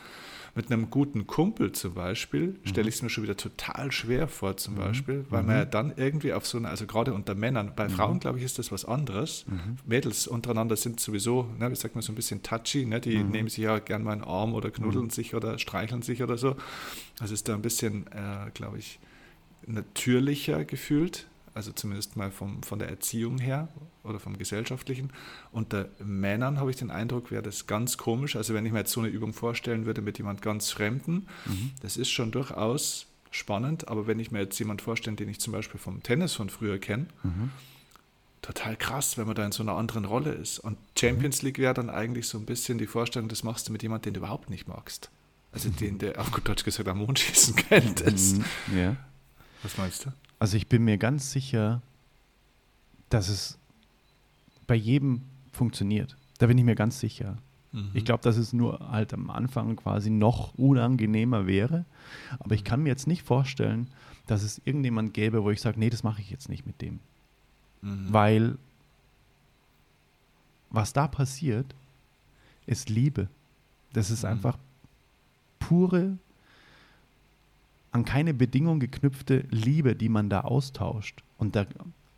Mit einem guten Kumpel zum Beispiel stelle ich es mir schon wieder total schwer vor, zum Beispiel, weil man ja dann irgendwie auf so eine, also gerade unter Männern, bei Frauen, glaube ich, ist das was anderes. Mädels untereinander sind sowieso, ne, wie sagt man, so ein bisschen touchy, ne? die nehmen sich ja gern mal einen Arm oder knuddeln sich oder streicheln sich oder so. Also ist da ein bisschen, äh, glaube ich, natürlicher gefühlt, also zumindest mal vom, von der Erziehung her oder vom gesellschaftlichen. Unter Männern habe ich den Eindruck, wäre das ganz komisch. Also wenn ich mir jetzt so eine Übung vorstellen würde mit jemand ganz Fremden, das ist schon durchaus spannend, aber wenn ich mir jetzt jemand vorstelle, den ich zum Beispiel vom Tennis von früher kenne, total krass, wenn man da in so einer anderen Rolle ist. Und Champions League wäre dann eigentlich so ein bisschen die Vorstellung, das machst du mit jemandem, den du überhaupt nicht magst. Also den, der auf gut Deutsch gesagt am Mond schießen (laughs) könnte. Mhm. Ja. Was meinst du? Also ich bin mir ganz sicher, dass es bei jedem funktioniert. Da bin ich mir ganz sicher. Mhm. Ich glaube, dass es nur halt am Anfang quasi noch unangenehmer wäre. Aber ich kann mir jetzt nicht vorstellen, dass es irgendjemand gäbe, wo ich sage, nee, das mache ich jetzt nicht mit dem. Mhm. Weil was da passiert, ist Liebe. Das ist Mhm. einfach pure, an keine Bedingung geknüpfte Liebe, die man da austauscht. Und, da,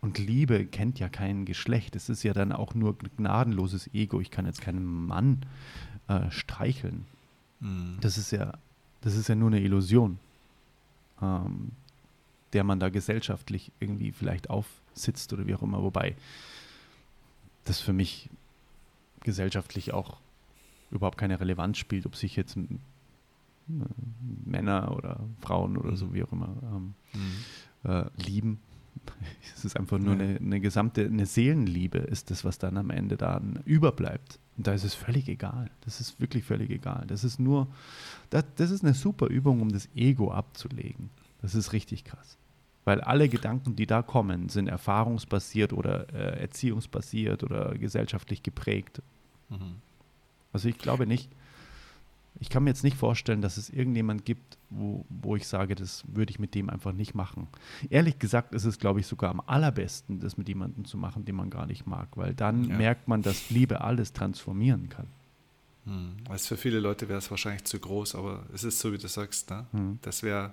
und Liebe kennt ja kein Geschlecht. Es ist ja dann auch nur gnadenloses Ego. Ich kann jetzt keinen Mann äh, streicheln. Mhm. Das ist ja, das ist ja nur eine Illusion, ähm, der man da gesellschaftlich irgendwie vielleicht aufsitzt oder wie auch immer. Wobei das für mich gesellschaftlich auch überhaupt keine Relevanz spielt, ob sich jetzt Männer oder Frauen oder so Mhm. wie auch immer ähm, Mhm. äh, lieben. (laughs) Es ist einfach nur Ja. eine, eine gesamte, eine Seelenliebe ist das, was dann am Ende dann überbleibt. Und da ist es völlig egal. Das ist wirklich völlig egal. Das ist nur, das, das ist eine super Übung, um das Ego abzulegen. Das ist richtig krass. Weil alle Gedanken, die da kommen, sind erfahrungsbasiert oder äh, erziehungsbasiert oder gesellschaftlich geprägt. Mhm. Also ich glaube nicht, ich kann mir jetzt nicht vorstellen, dass es irgendjemand gibt, wo, wo ich sage, das würde ich mit dem einfach nicht machen. Ehrlich gesagt ist es, glaube ich, sogar am allerbesten, das mit jemandem zu machen, den man gar nicht mag, weil dann Ja. merkt man, dass Liebe alles transformieren kann. Mhm. Also für viele Leute wäre es wahrscheinlich zu groß, aber es ist so, wie du sagst, ne? Mhm. das wäre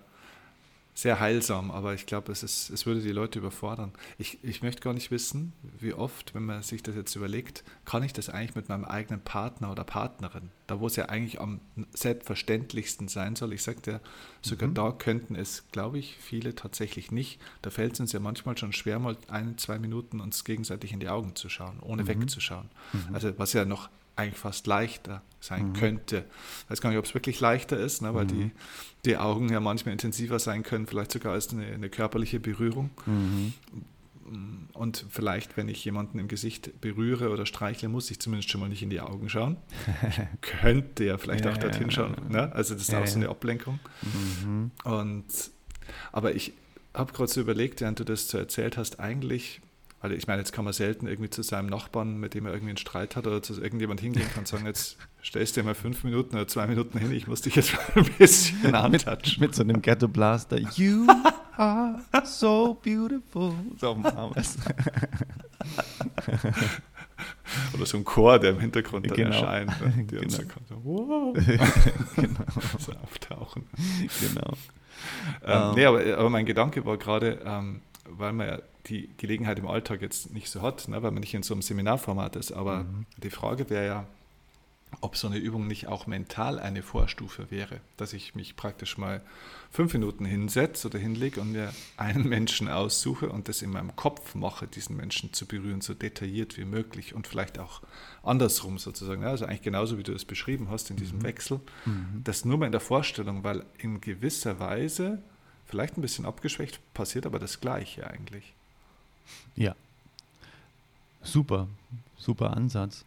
sehr heilsam, aber ich glaube, es, ist, es würde die Leute überfordern. Ich, ich möchte gar nicht wissen, wie oft, wenn man sich das jetzt überlegt, kann ich das eigentlich mit meinem eigenen Partner oder Partnerin, da wo es ja eigentlich am selbstverständlichsten sein soll. Ich sagte, sogar Mhm. da könnten es, glaube ich, viele tatsächlich nicht. Da fällt es uns ja manchmal schon schwer, mal ein, zwei Minuten uns gegenseitig in die Augen zu schauen, ohne Mhm. wegzuschauen. Also was ja noch eigentlich fast leichter sein Mhm. könnte. Ich weiß gar nicht, ob es wirklich leichter ist, ne, weil Mhm. die, die Augen ja manchmal intensiver sein können, vielleicht sogar als eine, eine körperliche Berührung. Mhm. Und vielleicht, wenn ich jemanden im Gesicht berühre oder streichle, muss ich zumindest schon mal nicht in die Augen schauen. Ich (laughs) könnte ja vielleicht Ja, auch dorthin ja, schauen. Ne? Also das ist Ja, auch so eine Ablenkung. Mhm. Und aber ich habe gerade so überlegt, während du das so erzählt hast, eigentlich, weil ich meine, jetzt kann man selten irgendwie zu seinem Nachbarn, mit dem er irgendwie einen Streit hat, oder zu irgendjemand hingehen kann und sagen, jetzt stellst du dir mal fünf Minuten oder zwei Minuten hin, ich muss dich jetzt mal ein bisschen antatschen. Mit so einem Ghetto Blaster. You are so beautiful. So auf dem Arm. Oder so ein Chor, der im Hintergrund dann Genau. erscheint. Ne? Die Genau. kommt, so, wow, (laughs) genau. so auftauchen. genau. Ähm, Ähm. nee, aber, aber mein Gedanke war gerade, ähm, weil man ja die Gelegenheit im Alltag jetzt nicht so hat, ne, weil man nicht in so einem Seminarformat ist, aber Mhm. die Frage wäre ja, ob so eine Übung nicht auch mental eine Vorstufe wäre, dass ich mich praktisch mal fünf Minuten hinsetze oder hinlege und mir einen Menschen aussuche und das in meinem Kopf mache, diesen Menschen zu berühren, so detailliert wie möglich und vielleicht auch andersrum sozusagen. Also eigentlich genauso, wie du es beschrieben hast in diesem Wechsel. Mhm. Das nur mal in der Vorstellung, weil in gewisser Weise, vielleicht ein bisschen abgeschwächt, passiert aber das Gleiche eigentlich. Ja. Super, super Ansatz.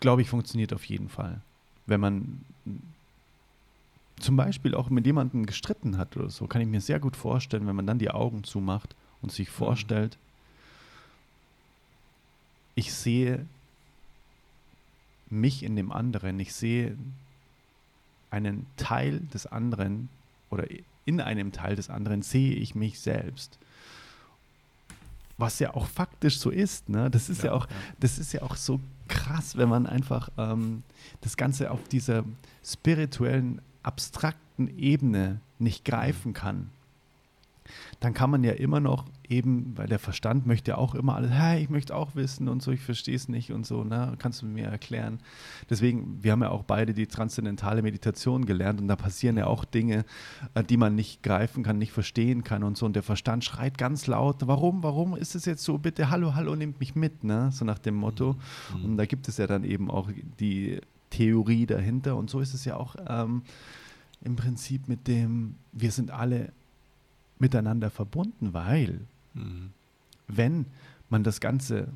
Glaube ich, funktioniert auf jeden Fall. Wenn man zum Beispiel auch mit jemandem gestritten hat oder so, kann ich mir sehr gut vorstellen, wenn man dann die Augen zumacht und sich vorstellt, ich sehe mich in dem anderen, ich sehe einen Teil des anderen oder in einem Teil des anderen sehe ich mich selbst. was ja auch faktisch so ist. Ne? Das ist ja, ja auch, ja. das ist ja auch so krass, wenn man einfach ähm, das Ganze auf dieser spirituellen, abstrakten Ebene nicht greifen kann dann kann man ja immer noch eben, weil der Verstand möchte ja auch immer alles, hey, ich möchte auch wissen und so, ich verstehe es nicht und so, ne? kannst du mir erklären. Deswegen, wir haben ja auch beide die transzendentale Meditation gelernt und da passieren ja auch Dinge, äh, die man nicht greifen kann, nicht verstehen kann und so. Und der Verstand schreit ganz laut, warum, warum ist es jetzt so? Bitte, hallo, hallo, nehmt mich mit, ne? so nach dem Motto. Mhm. Und da gibt es ja dann eben auch die Theorie dahinter und so ist es ja auch ähm, im Prinzip mit dem, wir sind alle miteinander verbunden, weil mhm. wenn man das Ganze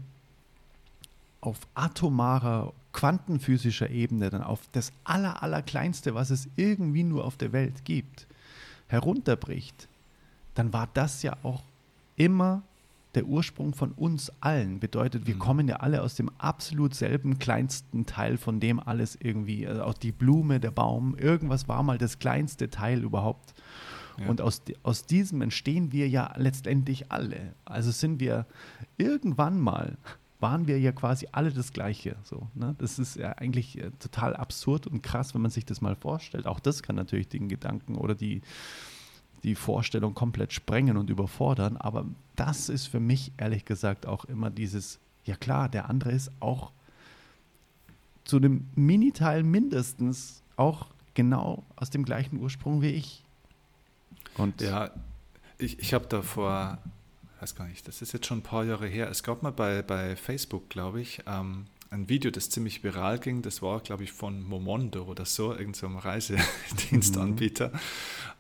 auf atomarer, quantenphysischer Ebene, dann auf das aller, allerkleinste, was es irgendwie nur auf der Welt gibt, herunterbricht, dann war das ja auch immer der Ursprung von uns allen. Bedeutet, wir mhm. kommen ja alle aus dem absolut selben kleinsten Teil, von dem alles irgendwie, also auch die Blume, der Baum, irgendwas war mal das kleinste Teil überhaupt. Und aus, aus diesem entstehen wir ja letztendlich alle. Also sind wir irgendwann mal, waren wir ja quasi alle das Gleiche. So, ne? Das ist ja eigentlich äh, total absurd und krass, wenn man sich das mal vorstellt. Auch das kann natürlich den Gedanken oder die, die Vorstellung komplett sprengen und überfordern. Aber das ist für mich ehrlich gesagt auch immer dieses, ja klar, der andere ist auch zu einem Miniteil mindestens auch genau aus dem gleichen Ursprung wie ich. Und ja, ich, ich habe da vor, weiß gar nicht, das ist jetzt schon ein paar Jahre her, es gab mal bei, bei Facebook, glaube ich, ähm, ein Video, das ziemlich viral ging. Das war, glaube ich, von Momondo oder so, irgendeinem so Reisedienstanbieter. Mhm.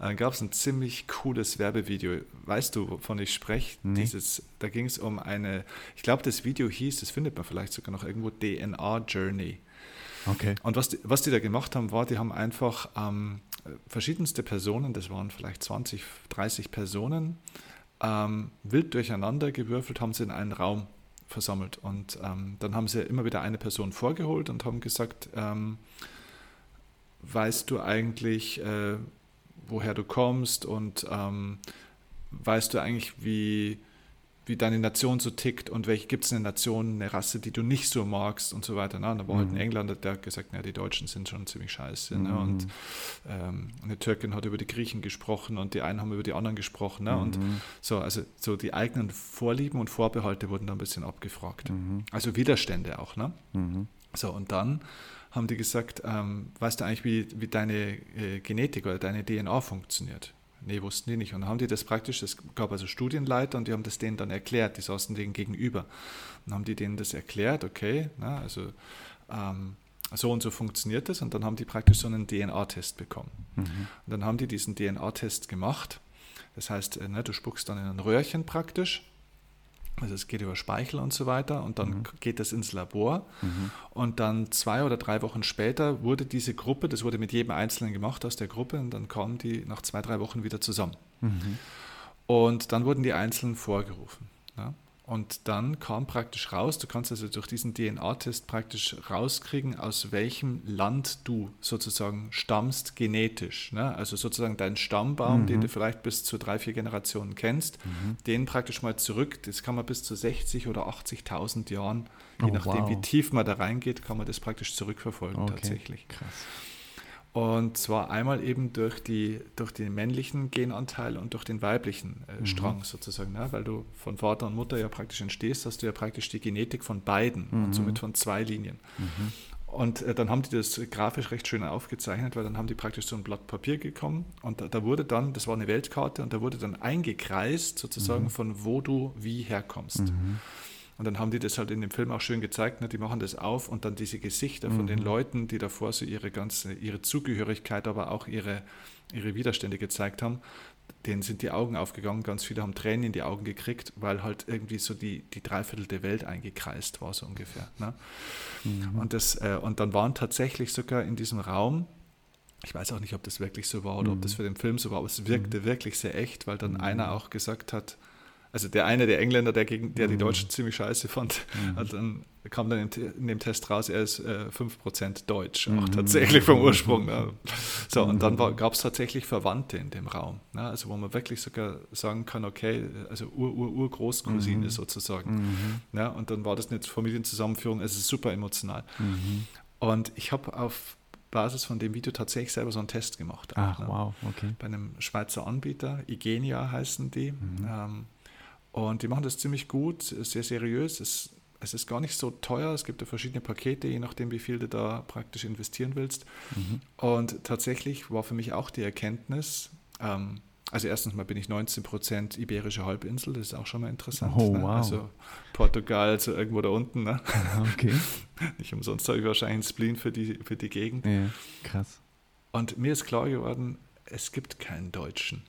Da gab es ein ziemlich cooles Werbevideo. Weißt du, wovon ich spreche? Nee. Dieses, da ging es um eine, ich glaube, das Video hieß, das findet man vielleicht sogar noch irgendwo, DNA Journey. Okay. Und was die, was die da gemacht haben, war, die haben einfach ähm, verschiedenste Personen, das waren vielleicht 20, 30 Personen, ähm, wild durcheinander gewürfelt, haben sie in einen Raum versammelt. Und ähm, dann haben sie immer wieder eine Person vorgeholt und haben gesagt, ähm, weißt du eigentlich, äh, woher du kommst und ähm, weißt du eigentlich, wie wie deine Nation so tickt und welche gibt es eine Nation, eine Rasse, die du nicht so magst und so weiter. Ne? Und da war mhm. halt ein mhm. Engländer, der hat gesagt, na, die Deutschen sind schon ziemlich scheiße. Ne? Mhm. Ne? Und ähm, eine Türkin hat über die Griechen gesprochen und die einen haben über die anderen gesprochen. Ne? Mhm. Und so, also so die eigenen Vorlieben und Vorbehalte wurden da ein bisschen abgefragt. Mhm. Also Widerstände auch. Ne? Mhm. So, und dann haben die gesagt, ähm, weißt du eigentlich, wie, wie deine äh, Genetik oder deine DNA funktioniert? Nee, wussten die nicht. Und dann haben die das praktisch, es gab also Studienleiter und die haben das denen dann erklärt, die saßen denen gegenüber. Und dann haben die denen das erklärt, okay, na, also ähm, so und so funktioniert das. Und dann haben die praktisch so einen DNA-Test bekommen. Mhm. Und dann haben die diesen DNA-Test gemacht. Das heißt, ne, du spuckst dann in ein Röhrchen praktisch also es geht über Speichel und so weiter und dann mhm. geht das ins Labor mhm. und dann zwei oder drei Wochen später wurde diese Gruppe, das wurde mit jedem Einzelnen gemacht aus der Gruppe und dann kamen die nach zwei, drei Wochen wieder zusammen. Mhm. Und dann wurden die Einzelnen vorgerufen. Und dann kam praktisch raus, du kannst also durch diesen DNA-Test praktisch rauskriegen, aus welchem Land du sozusagen stammst genetisch. Ne? Also sozusagen dein Stammbaum, mhm. den du vielleicht bis zu drei, vier Generationen kennst, mhm. den praktisch mal zurück, das kann man bis zu 60 oder 80.000 Jahren, je oh, nachdem wow. wie tief man da reingeht, kann man das praktisch zurückverfolgen okay. tatsächlich. Krass. Und zwar einmal eben durch, die, durch den männlichen Genanteil und durch den weiblichen äh, mhm. Strang sozusagen. Ne? Weil du von Vater und Mutter ja praktisch entstehst, hast du ja praktisch die Genetik von beiden mhm. und somit von zwei Linien. Mhm. Und äh, dann haben die das grafisch recht schön aufgezeichnet, weil dann haben die praktisch so ein Blatt Papier gekommen und da, da wurde dann, das war eine Weltkarte und da wurde dann eingekreist sozusagen mhm. von wo du wie herkommst. Mhm. Und dann haben die das halt in dem Film auch schön gezeigt, ne? die machen das auf und dann diese Gesichter mhm. von den mhm. Leuten, die davor so ihre ganze, ihre Zugehörigkeit, aber auch ihre, ihre Widerstände gezeigt haben, denen sind die Augen aufgegangen, ganz viele haben Tränen in die Augen gekriegt, weil halt irgendwie so die, die Dreiviertel der Welt eingekreist war, so ungefähr. Ne? Mhm. Und, das, äh, und dann waren tatsächlich sogar in diesem Raum, ich weiß auch nicht, ob das wirklich so war oder mhm. ob das für den Film so war, aber es wirkte mhm. wirklich sehr echt, weil dann mhm. einer auch gesagt hat, also der eine, der Engländer, der, gegen, der die Mhm. Deutschen ziemlich scheiße fand, Mhm. hat dann kam dann in, in dem Test raus, er ist äh, 5% Deutsch, auch Mhm. tatsächlich vom Ursprung. (laughs) Ne? So, und dann Mhm. gab es tatsächlich Verwandte in dem Raum. Ne? Also wo man wirklich sogar sagen kann, okay, also Ur-Ur-Ur-Großcousine Mhm. sozusagen. Mhm. Ne? Und dann war das eine Familienzusammenführung, es ist super emotional. Mhm. Und ich habe auf Basis von dem Video tatsächlich selber so einen Test gemacht. auch, Ach, ne? wow, okay. bei einem Schweizer Anbieter, Igenia heißen die. Mhm. Ähm, und die machen das ziemlich gut, sehr seriös. Es, es ist gar nicht so teuer. Es gibt ja verschiedene Pakete, je nachdem, wie viel du da praktisch investieren willst. Mhm. Und tatsächlich war für mich auch die Erkenntnis, ähm, also erstens mal bin ich 19% Iberische Halbinsel, das ist auch schon mal interessant. Oh, ne? wow. Also Portugal, so irgendwo da unten. Ne? (laughs) Okay. (laughs) Nicht umsonst habe ich wahrscheinlich einen Spleen für die, für die Gegend. Ja, krass. Und mir ist klar geworden, es gibt keinen Deutschen.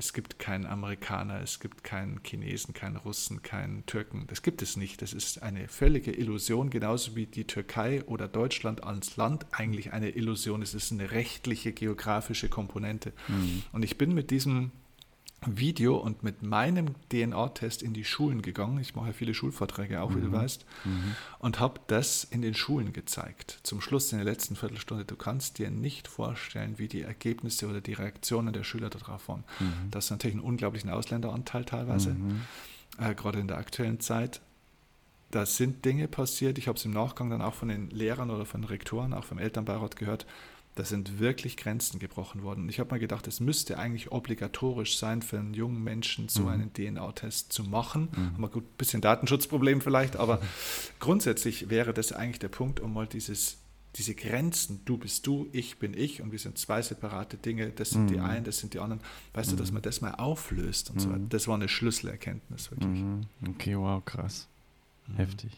Es gibt keinen Amerikaner, es gibt keinen Chinesen, keinen Russen, keinen Türken. Das gibt es nicht. Das ist eine völlige Illusion, genauso wie die Türkei oder Deutschland als Land eigentlich eine Illusion ist. Es ist eine rechtliche, geografische Komponente. Mhm. Und ich bin mit diesem Video und mit meinem DNA-Test in die Schulen gegangen. Ich mache ja viele Schulvorträge auch, wie du Mhm. weißt Mhm. und habe das in den Schulen gezeigt. Zum Schluss in der letzten Viertelstunde. Du kannst dir nicht vorstellen, wie die Ergebnisse oder die Reaktionen der Schüler darauf waren. Mhm. Das ist natürlich einen unglaublichen Ausländeranteil teilweise, Mhm. äh, gerade in der aktuellen Zeit. Da sind Dinge passiert. Ich habe es im Nachgang dann auch von den Lehrern oder von den Rektoren, auch vom Elternbeirat gehört. Da sind wirklich Grenzen gebrochen worden. Und ich habe mir gedacht, es müsste eigentlich obligatorisch sein, für einen jungen Menschen so Mhm. einen DNA-Test zu machen. Mhm. Wir gut, ein bisschen Datenschutzproblem vielleicht, aber (laughs) grundsätzlich wäre das eigentlich der Punkt, um mal dieses, diese Grenzen, du bist du, ich bin ich und wir sind zwei separate Dinge, das sind die Mhm. einen, das sind die anderen, weißt du, dass man das mal auflöst und so Mhm. weiter. Das war eine Schlüsselerkenntnis wirklich. Mhm. Okay, wow, krass. Mhm. Heftig.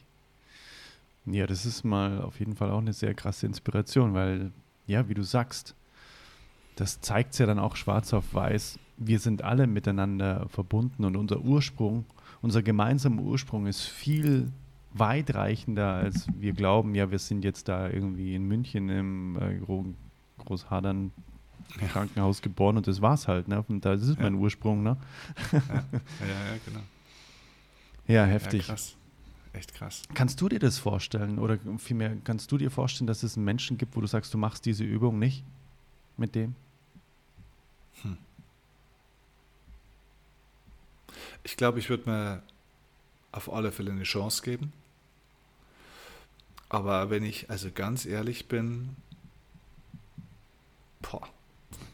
Ja, das ist mal auf jeden Fall auch eine sehr krasse Inspiration, weil, ja, wie du sagst, das zeigt ja dann auch schwarz auf weiß, wir sind alle miteinander verbunden und unser Ursprung, unser gemeinsamer Ursprung ist viel weitreichender, als wir glauben, ja, wir sind jetzt da irgendwie in München im äh, Gro Großhadern Ja. Krankenhaus geboren und das war's halt, ne? Und da ist es Ja. mein Ursprung, ne? Ja, ja, ja, genau. Ja, (laughs) Ja, heftig. krass. Echt krass. Kannst du dir das vorstellen oder vielmehr kannst du dir vorstellen, dass es einen Menschen gibt, wo du sagst, du machst diese Übung nicht mit dem? Hm. Ich glaube, ich würde mir auf alle Fälle eine Chance geben. Aber wenn ich also ganz ehrlich bin, boah,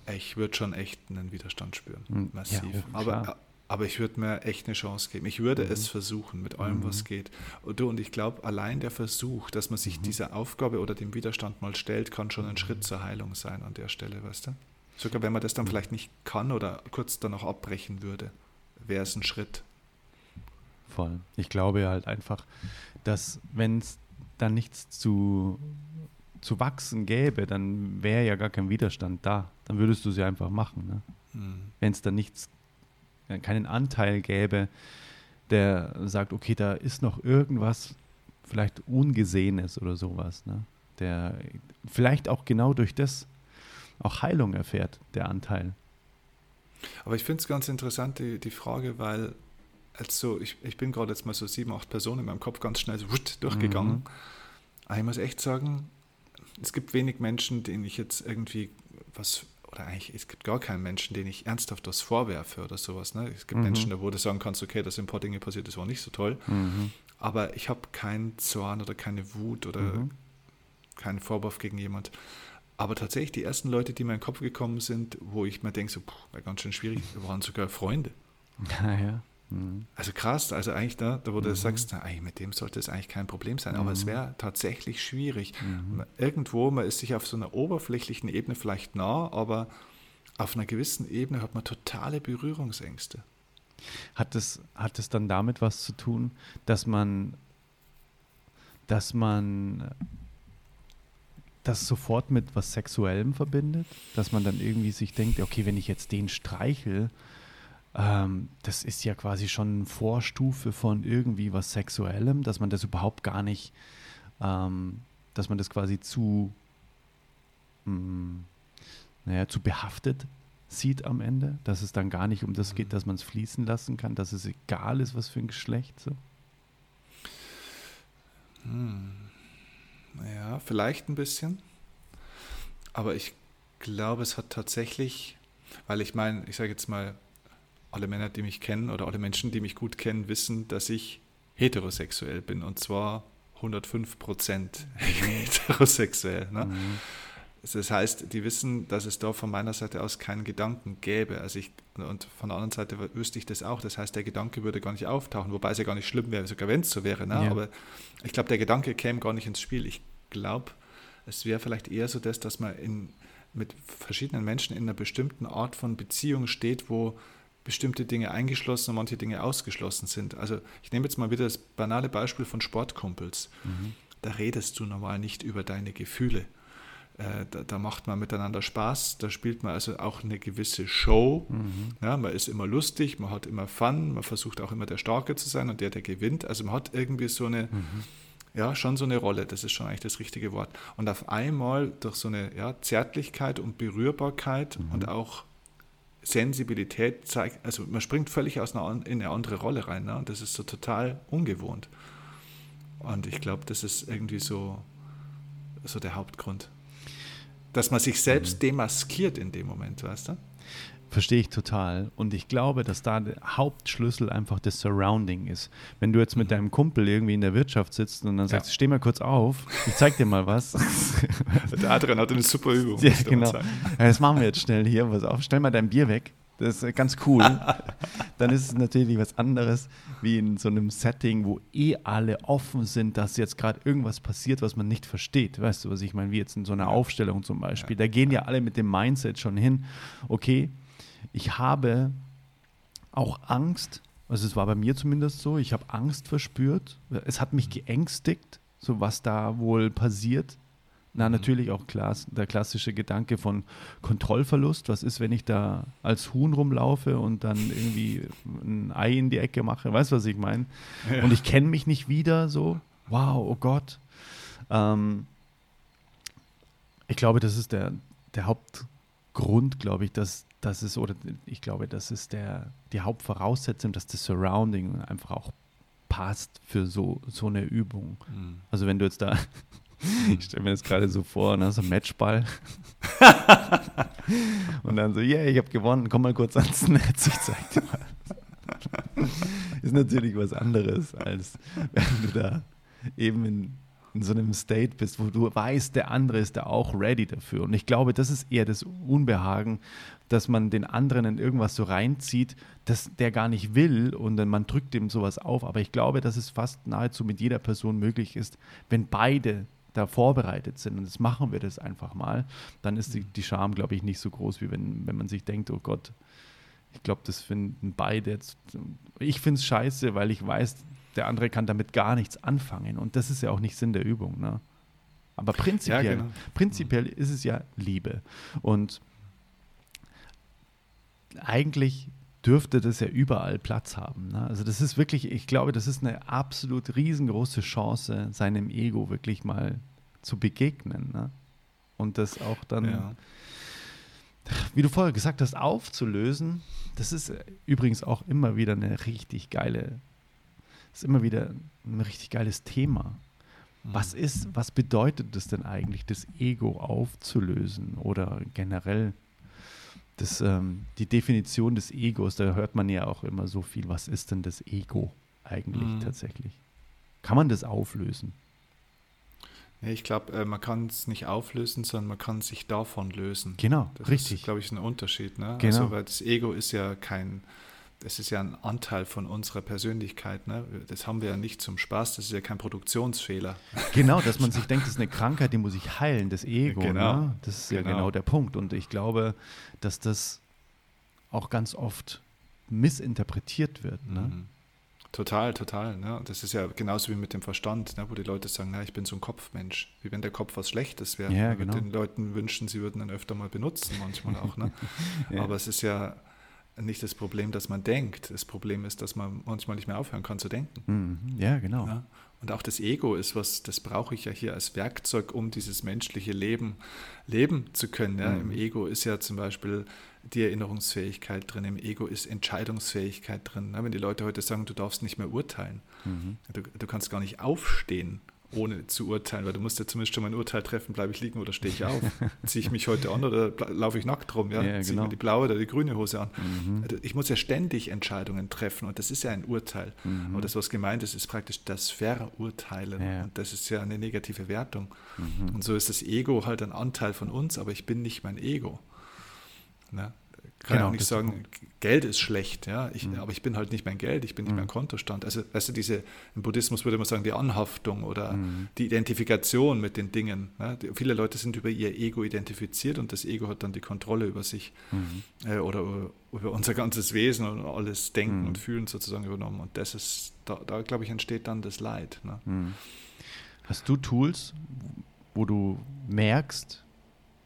ich würde schon echt einen Widerstand spüren. Hm, Massiv. ja, aber, klar. Aber ich würde mir echt eine Chance geben. Ich würde Mhm. es versuchen, mit allem, Mhm. was geht. Und, und ich glaube, allein der Versuch, dass man sich Mhm. dieser Aufgabe oder dem Widerstand mal stellt, kann schon ein Schritt zur Heilung sein an der Stelle, weißt du? Sogar wenn man das dann Mhm. vielleicht nicht kann oder kurz danach abbrechen würde, wäre es ein Schritt. Voll. Ich glaube halt einfach, dass wenn es dann nichts zu, zu wachsen gäbe, dann wäre ja gar kein Widerstand da. Dann würdest du sie einfach machen. Ne? Mhm. Wenn es dann nichts, äh, keinen Anteil gäbe, der sagt, okay, da ist noch irgendwas vielleicht Ungesehenes oder sowas, ne? der vielleicht auch genau durch das auch Heilung erfährt, der Anteil. Aber ich finde es ganz interessant, die, die Frage, weil also ich, ich bin gerade jetzt mal so sieben, acht Personen in meinem Kopf ganz schnell so durchgegangen. Mhm. Aber ich muss echt sagen, es gibt wenig Menschen, denen ich jetzt irgendwie was, oder eigentlich, es gibt gar keinen Menschen, denen ich ernsthaft was vorwerfe oder sowas. Ne? Es gibt Mhm. Menschen, da wo du sagen kannst, okay, da sind ein paar Dinge passiert, das war nicht so toll. Mhm. Aber ich habe keinen Zorn oder keine Wut oder Mhm. keinen Vorwurf gegen jemand. Aber tatsächlich die ersten Leute, die mir in den Kopf gekommen sind, wo ich mir denke, so, puh, war ganz schön schwierig, waren sogar Freunde. (laughs) Ja, ja. Mhm. Also krass, also eigentlich da, da wo du Mhm. sagst, na, mit dem sollte es eigentlich kein Problem sein, aber es Mhm. wäre tatsächlich schwierig. Mhm. Irgendwo, man ist sich auf so einer oberflächlichen Ebene vielleicht nah, aber auf einer gewissen Ebene hat man totale Berührungsängste. Hat es, hat es dann damit was zu tun, dass man, dass man das sofort mit was Sexuellem verbindet? Dass man dann irgendwie sich denkt, okay, wenn ich jetzt den streichel, ähm, das ist ja quasi schon eine Vorstufe von irgendwie was Sexuellem, dass man das überhaupt gar nicht, ähm, dass man das quasi zu, mh, naja, zu behaftet sieht am Ende, dass es dann gar nicht um das geht, dass man es fließen lassen kann, dass es egal ist, was für ein Geschlecht. So. Hm. Ja, vielleicht ein bisschen. Aber ich glaube, es hat tatsächlich, weil ich meine, ich sage jetzt mal, alle Männer, die mich kennen oder alle Menschen, die mich gut kennen, wissen, dass ich heterosexuell bin und zwar 105 Prozent (laughs) heterosexuell. Ne? Mhm. Das heißt, die wissen, dass es da von meiner Seite aus keinen Gedanken gäbe. Also ich, und von der anderen Seite wüsste ich das auch. Das heißt, der Gedanke würde gar nicht auftauchen, wobei es ja gar nicht schlimm wäre, sogar wenn es so wäre. Ne? Ja. Aber ich glaube, der Gedanke käme gar nicht ins Spiel. Ich glaube, es wäre vielleicht eher so das, dass man in, mit verschiedenen Menschen in einer bestimmten Art von Beziehung steht, wo bestimmte Dinge eingeschlossen und manche Dinge ausgeschlossen sind. Also ich nehme jetzt mal wieder das banale Beispiel von Sportkumpels. Mhm. Da redest du normal nicht über deine Gefühle. Äh, da, da, macht man miteinander Spaß, da spielt man also auch eine gewisse Show. Mhm. Ja, man ist immer lustig, man hat immer Fun, man versucht auch immer der Starke zu sein und der, der gewinnt. Also man hat irgendwie so eine, mhm. ja, schon so eine Rolle, das ist schon eigentlich das richtige Wort. Und auf einmal durch so eine ja, Zärtlichkeit und Berührbarkeit mhm. und auch Sensibilität zeigt, also man springt völlig aus einer, in eine andere Rolle rein. Ne? Und das ist so total ungewohnt. Und ich glaube, das ist irgendwie so, so der Hauptgrund dass man sich selbst mhm. demaskiert in dem Moment, weißt du? Verstehe ich total. Und ich glaube, dass da der Hauptschlüssel einfach das Surrounding ist. Wenn du jetzt mit mhm. deinem Kumpel irgendwie in der Wirtschaft sitzt und dann sagst, ja. steh mal kurz auf, ich zeig dir mal was. (laughs) der Adrian hat eine super Übung. Ja, genau. Das machen wir jetzt schnell hier. Pass auf, stell mal dein Bier weg. Das ist ganz cool. (laughs) Dann ist es natürlich was anderes, wie in so einem Setting, wo eh alle offen sind, dass jetzt gerade irgendwas passiert, was man nicht versteht. Weißt du, was ich meine? Wie jetzt in so einer Aufstellung zum Beispiel. Da gehen ja alle mit dem Mindset schon hin, okay, ich habe auch Angst, also es war bei mir zumindest so, ich habe Angst verspürt. Es hat mich geängstigt, so was da wohl passiert na, mhm. natürlich auch Klass, der klassische Gedanke von Kontrollverlust. Was ist, wenn ich da als Huhn rumlaufe und dann irgendwie ein Ei in die Ecke mache? Weißt du, was ich meine? Ja. Und ich kenne mich nicht wieder so. Wow, oh Gott. Ähm, ich glaube, das ist der, der Hauptgrund, glaube ich, dass das ist, oder ich glaube, das ist der, die Hauptvoraussetzung, dass das Surrounding einfach auch passt für so, so eine Übung. Mhm. Also wenn du jetzt da ich stelle mir das gerade so vor, ne, so ein Matchball. (laughs) und dann so, yeah, ich habe gewonnen, komm mal kurz ans Netz, ich zeig dir mal. Ist natürlich was anderes, als wenn du da eben in, in so einem State bist, wo du weißt, der andere ist da auch ready dafür. Und ich glaube, das ist eher das Unbehagen, dass man den anderen in irgendwas so reinzieht, dass der gar nicht will und dann man drückt ihm sowas auf. Aber ich glaube, dass es fast nahezu mit jeder Person möglich ist, wenn beide da vorbereitet sind und jetzt machen wir das einfach mal, dann ist die, die Scham, glaube ich, nicht so groß, wie wenn, wenn man sich denkt, oh Gott, ich glaube, das finden beide jetzt. Ich finde es scheiße, weil ich weiß, der andere kann damit gar nichts anfangen. Und das ist ja auch nicht Sinn der Übung. Ne? Aber prinzipiell, ja, genau. prinzipiell ist es ja Liebe. Und eigentlich dürfte das ja überall Platz haben. Ne? Also das ist wirklich, ich glaube, das ist eine absolut riesengroße Chance, seinem Ego wirklich mal zu begegnen. Ne? Und das auch dann, ja. wie du vorher gesagt hast, aufzulösen. Das ist übrigens auch immer wieder eine richtig geile, ist immer wieder ein richtig geiles Thema. Was mhm. ist, was bedeutet es denn eigentlich, das Ego aufzulösen oder generell das, ähm, die Definition des Egos, da hört man ja auch immer so viel. Was ist denn das Ego eigentlich mhm. tatsächlich? Kann man das auflösen? Ja, ich glaube, äh, man kann es nicht auflösen, sondern man kann sich davon lösen. Genau, das richtig. ist, glaube ich, ein Unterschied. Ne? Genau. Also, weil das Ego ist ja kein, das ist ja ein Anteil von unserer Persönlichkeit. Ne? Das haben wir ja nicht zum Spaß, das ist ja kein Produktionsfehler. Genau, dass man (laughs) sich denkt, das ist eine Krankheit, die muss ich heilen, das Ego. Genau. Ne? Das ist genau. ja genau der Punkt. Und ich glaube, dass das auch ganz oft missinterpretiert wird. Ne? Mhm. Total, total. Ne? Das ist ja genauso wie mit dem Verstand, ne? wo die Leute sagen, na, ich bin so ein Kopfmensch. Wie wenn der Kopf was Schlechtes wäre. Ja, genau. Den Leuten wünschen, sie würden ihn öfter mal benutzen, manchmal auch. Ne? (laughs) ja. Aber es ist ja nicht das Problem, dass man denkt. Das Problem ist, dass man manchmal nicht mehr aufhören kann zu denken. Mhm. Ja, genau. Ja? Und auch das Ego ist was, das brauche ich ja hier als Werkzeug, um dieses menschliche Leben leben zu können. Ja? Mhm. Im Ego ist ja zum Beispiel die Erinnerungsfähigkeit drin, im Ego ist Entscheidungsfähigkeit drin. Wenn die Leute heute sagen, du darfst nicht mehr urteilen, mhm. du, du kannst gar nicht aufstehen ohne zu urteilen, weil du musst ja zumindest schon mal ein Urteil treffen, bleibe ich liegen oder stehe ich auf? (laughs) Ziehe ich mich heute an oder laufe ich nackt rum? Ja? ja Ziehe genau. mir die blaue oder die grüne Hose an? Mhm. Also ich muss ja ständig Entscheidungen treffen und das ist ja ein Urteil. Mhm. Aber das, was gemeint ist, ist praktisch das Verurteilen ja. und das ist ja eine negative Wertung. Mhm. Und so ist das Ego halt ein Anteil von uns, aber ich bin nicht mein Ego. Ne? Kann genau, auch nicht sagen, Geld ist schlecht, ja, ich, mhm. aber ich bin halt nicht mein Geld, ich bin nicht mhm. mein Kontostand. Also, weißt du, diese, im Buddhismus würde man sagen, die Anhaftung oder mhm. die Identifikation mit den Dingen. Ja? Die, viele Leute sind über ihr Ego identifiziert und das Ego hat dann die Kontrolle über sich mhm. äh, oder über, über, unser ganzes Wesen und alles Denken mhm. und Fühlen sozusagen übernommen. Und das ist, da, da glaube ich, entsteht dann das Leid. Ne? Mhm. Hast du Tools, wo du merkst,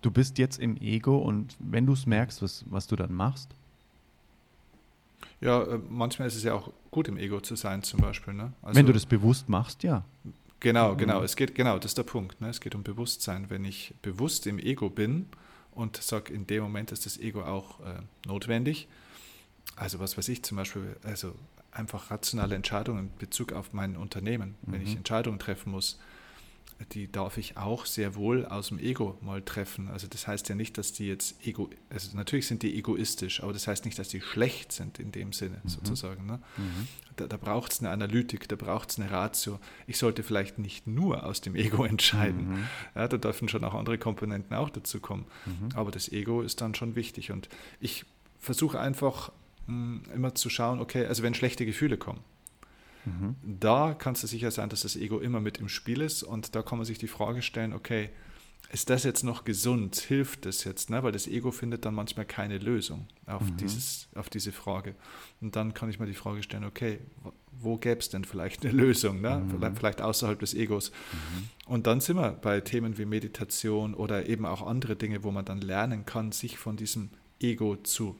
du bist jetzt im Ego und wenn du es merkst, was, was du dann machst? Ja, äh, manchmal ist es ja auch gut, im Ego zu sein, zum Beispiel. Ne? Also, wenn du das bewusst machst, ja. Genau, genau. Mhm. Es geht, genau, das ist der Punkt. Ne? Es geht um Bewusstsein. Wenn ich bewusst im Ego bin und sage, in dem Moment ist das Ego auch äh, notwendig. Also was weiß ich zum Beispiel, also einfach rationale Entscheidungen in Bezug auf mein Unternehmen, mhm. wenn ich mhm. Entscheidungen treffen muss, die darf ich auch sehr wohl aus dem Ego mal treffen. Also das heißt ja nicht, dass die jetzt ego, also natürlich sind die egoistisch, aber das heißt nicht, dass die schlecht sind in dem Sinne mhm. sozusagen. Ne? Mhm. Da, da braucht es eine Analytik, da braucht es eine Ratio. Ich sollte vielleicht nicht nur aus dem Ego (laughs) entscheiden. Mhm. Ja, da dürfen schon auch andere Komponenten auch dazu kommen. Mhm. Aber das Ego ist dann schon wichtig. Und ich versuche einfach mh, hm, immer zu schauen, okay, also wenn schlechte Gefühle kommen, Mhm. Da kannst du sicher sein, dass das Ego immer mit im Spiel ist und da kann man sich die Frage stellen, okay, ist das jetzt noch gesund? Hilft das jetzt? Ne? Weil das Ego findet dann manchmal keine Lösung auf, mhm. dieses, auf diese Frage. Und dann kann ich mir die Frage stellen, okay, wo gäbe es denn vielleicht eine Lösung? Ne? Mhm. Vielleicht außerhalb des Egos. Mhm. Und dann sind wir bei Themen wie Meditation oder eben auch andere Dinge, wo man dann lernen kann, sich von diesem Ego zu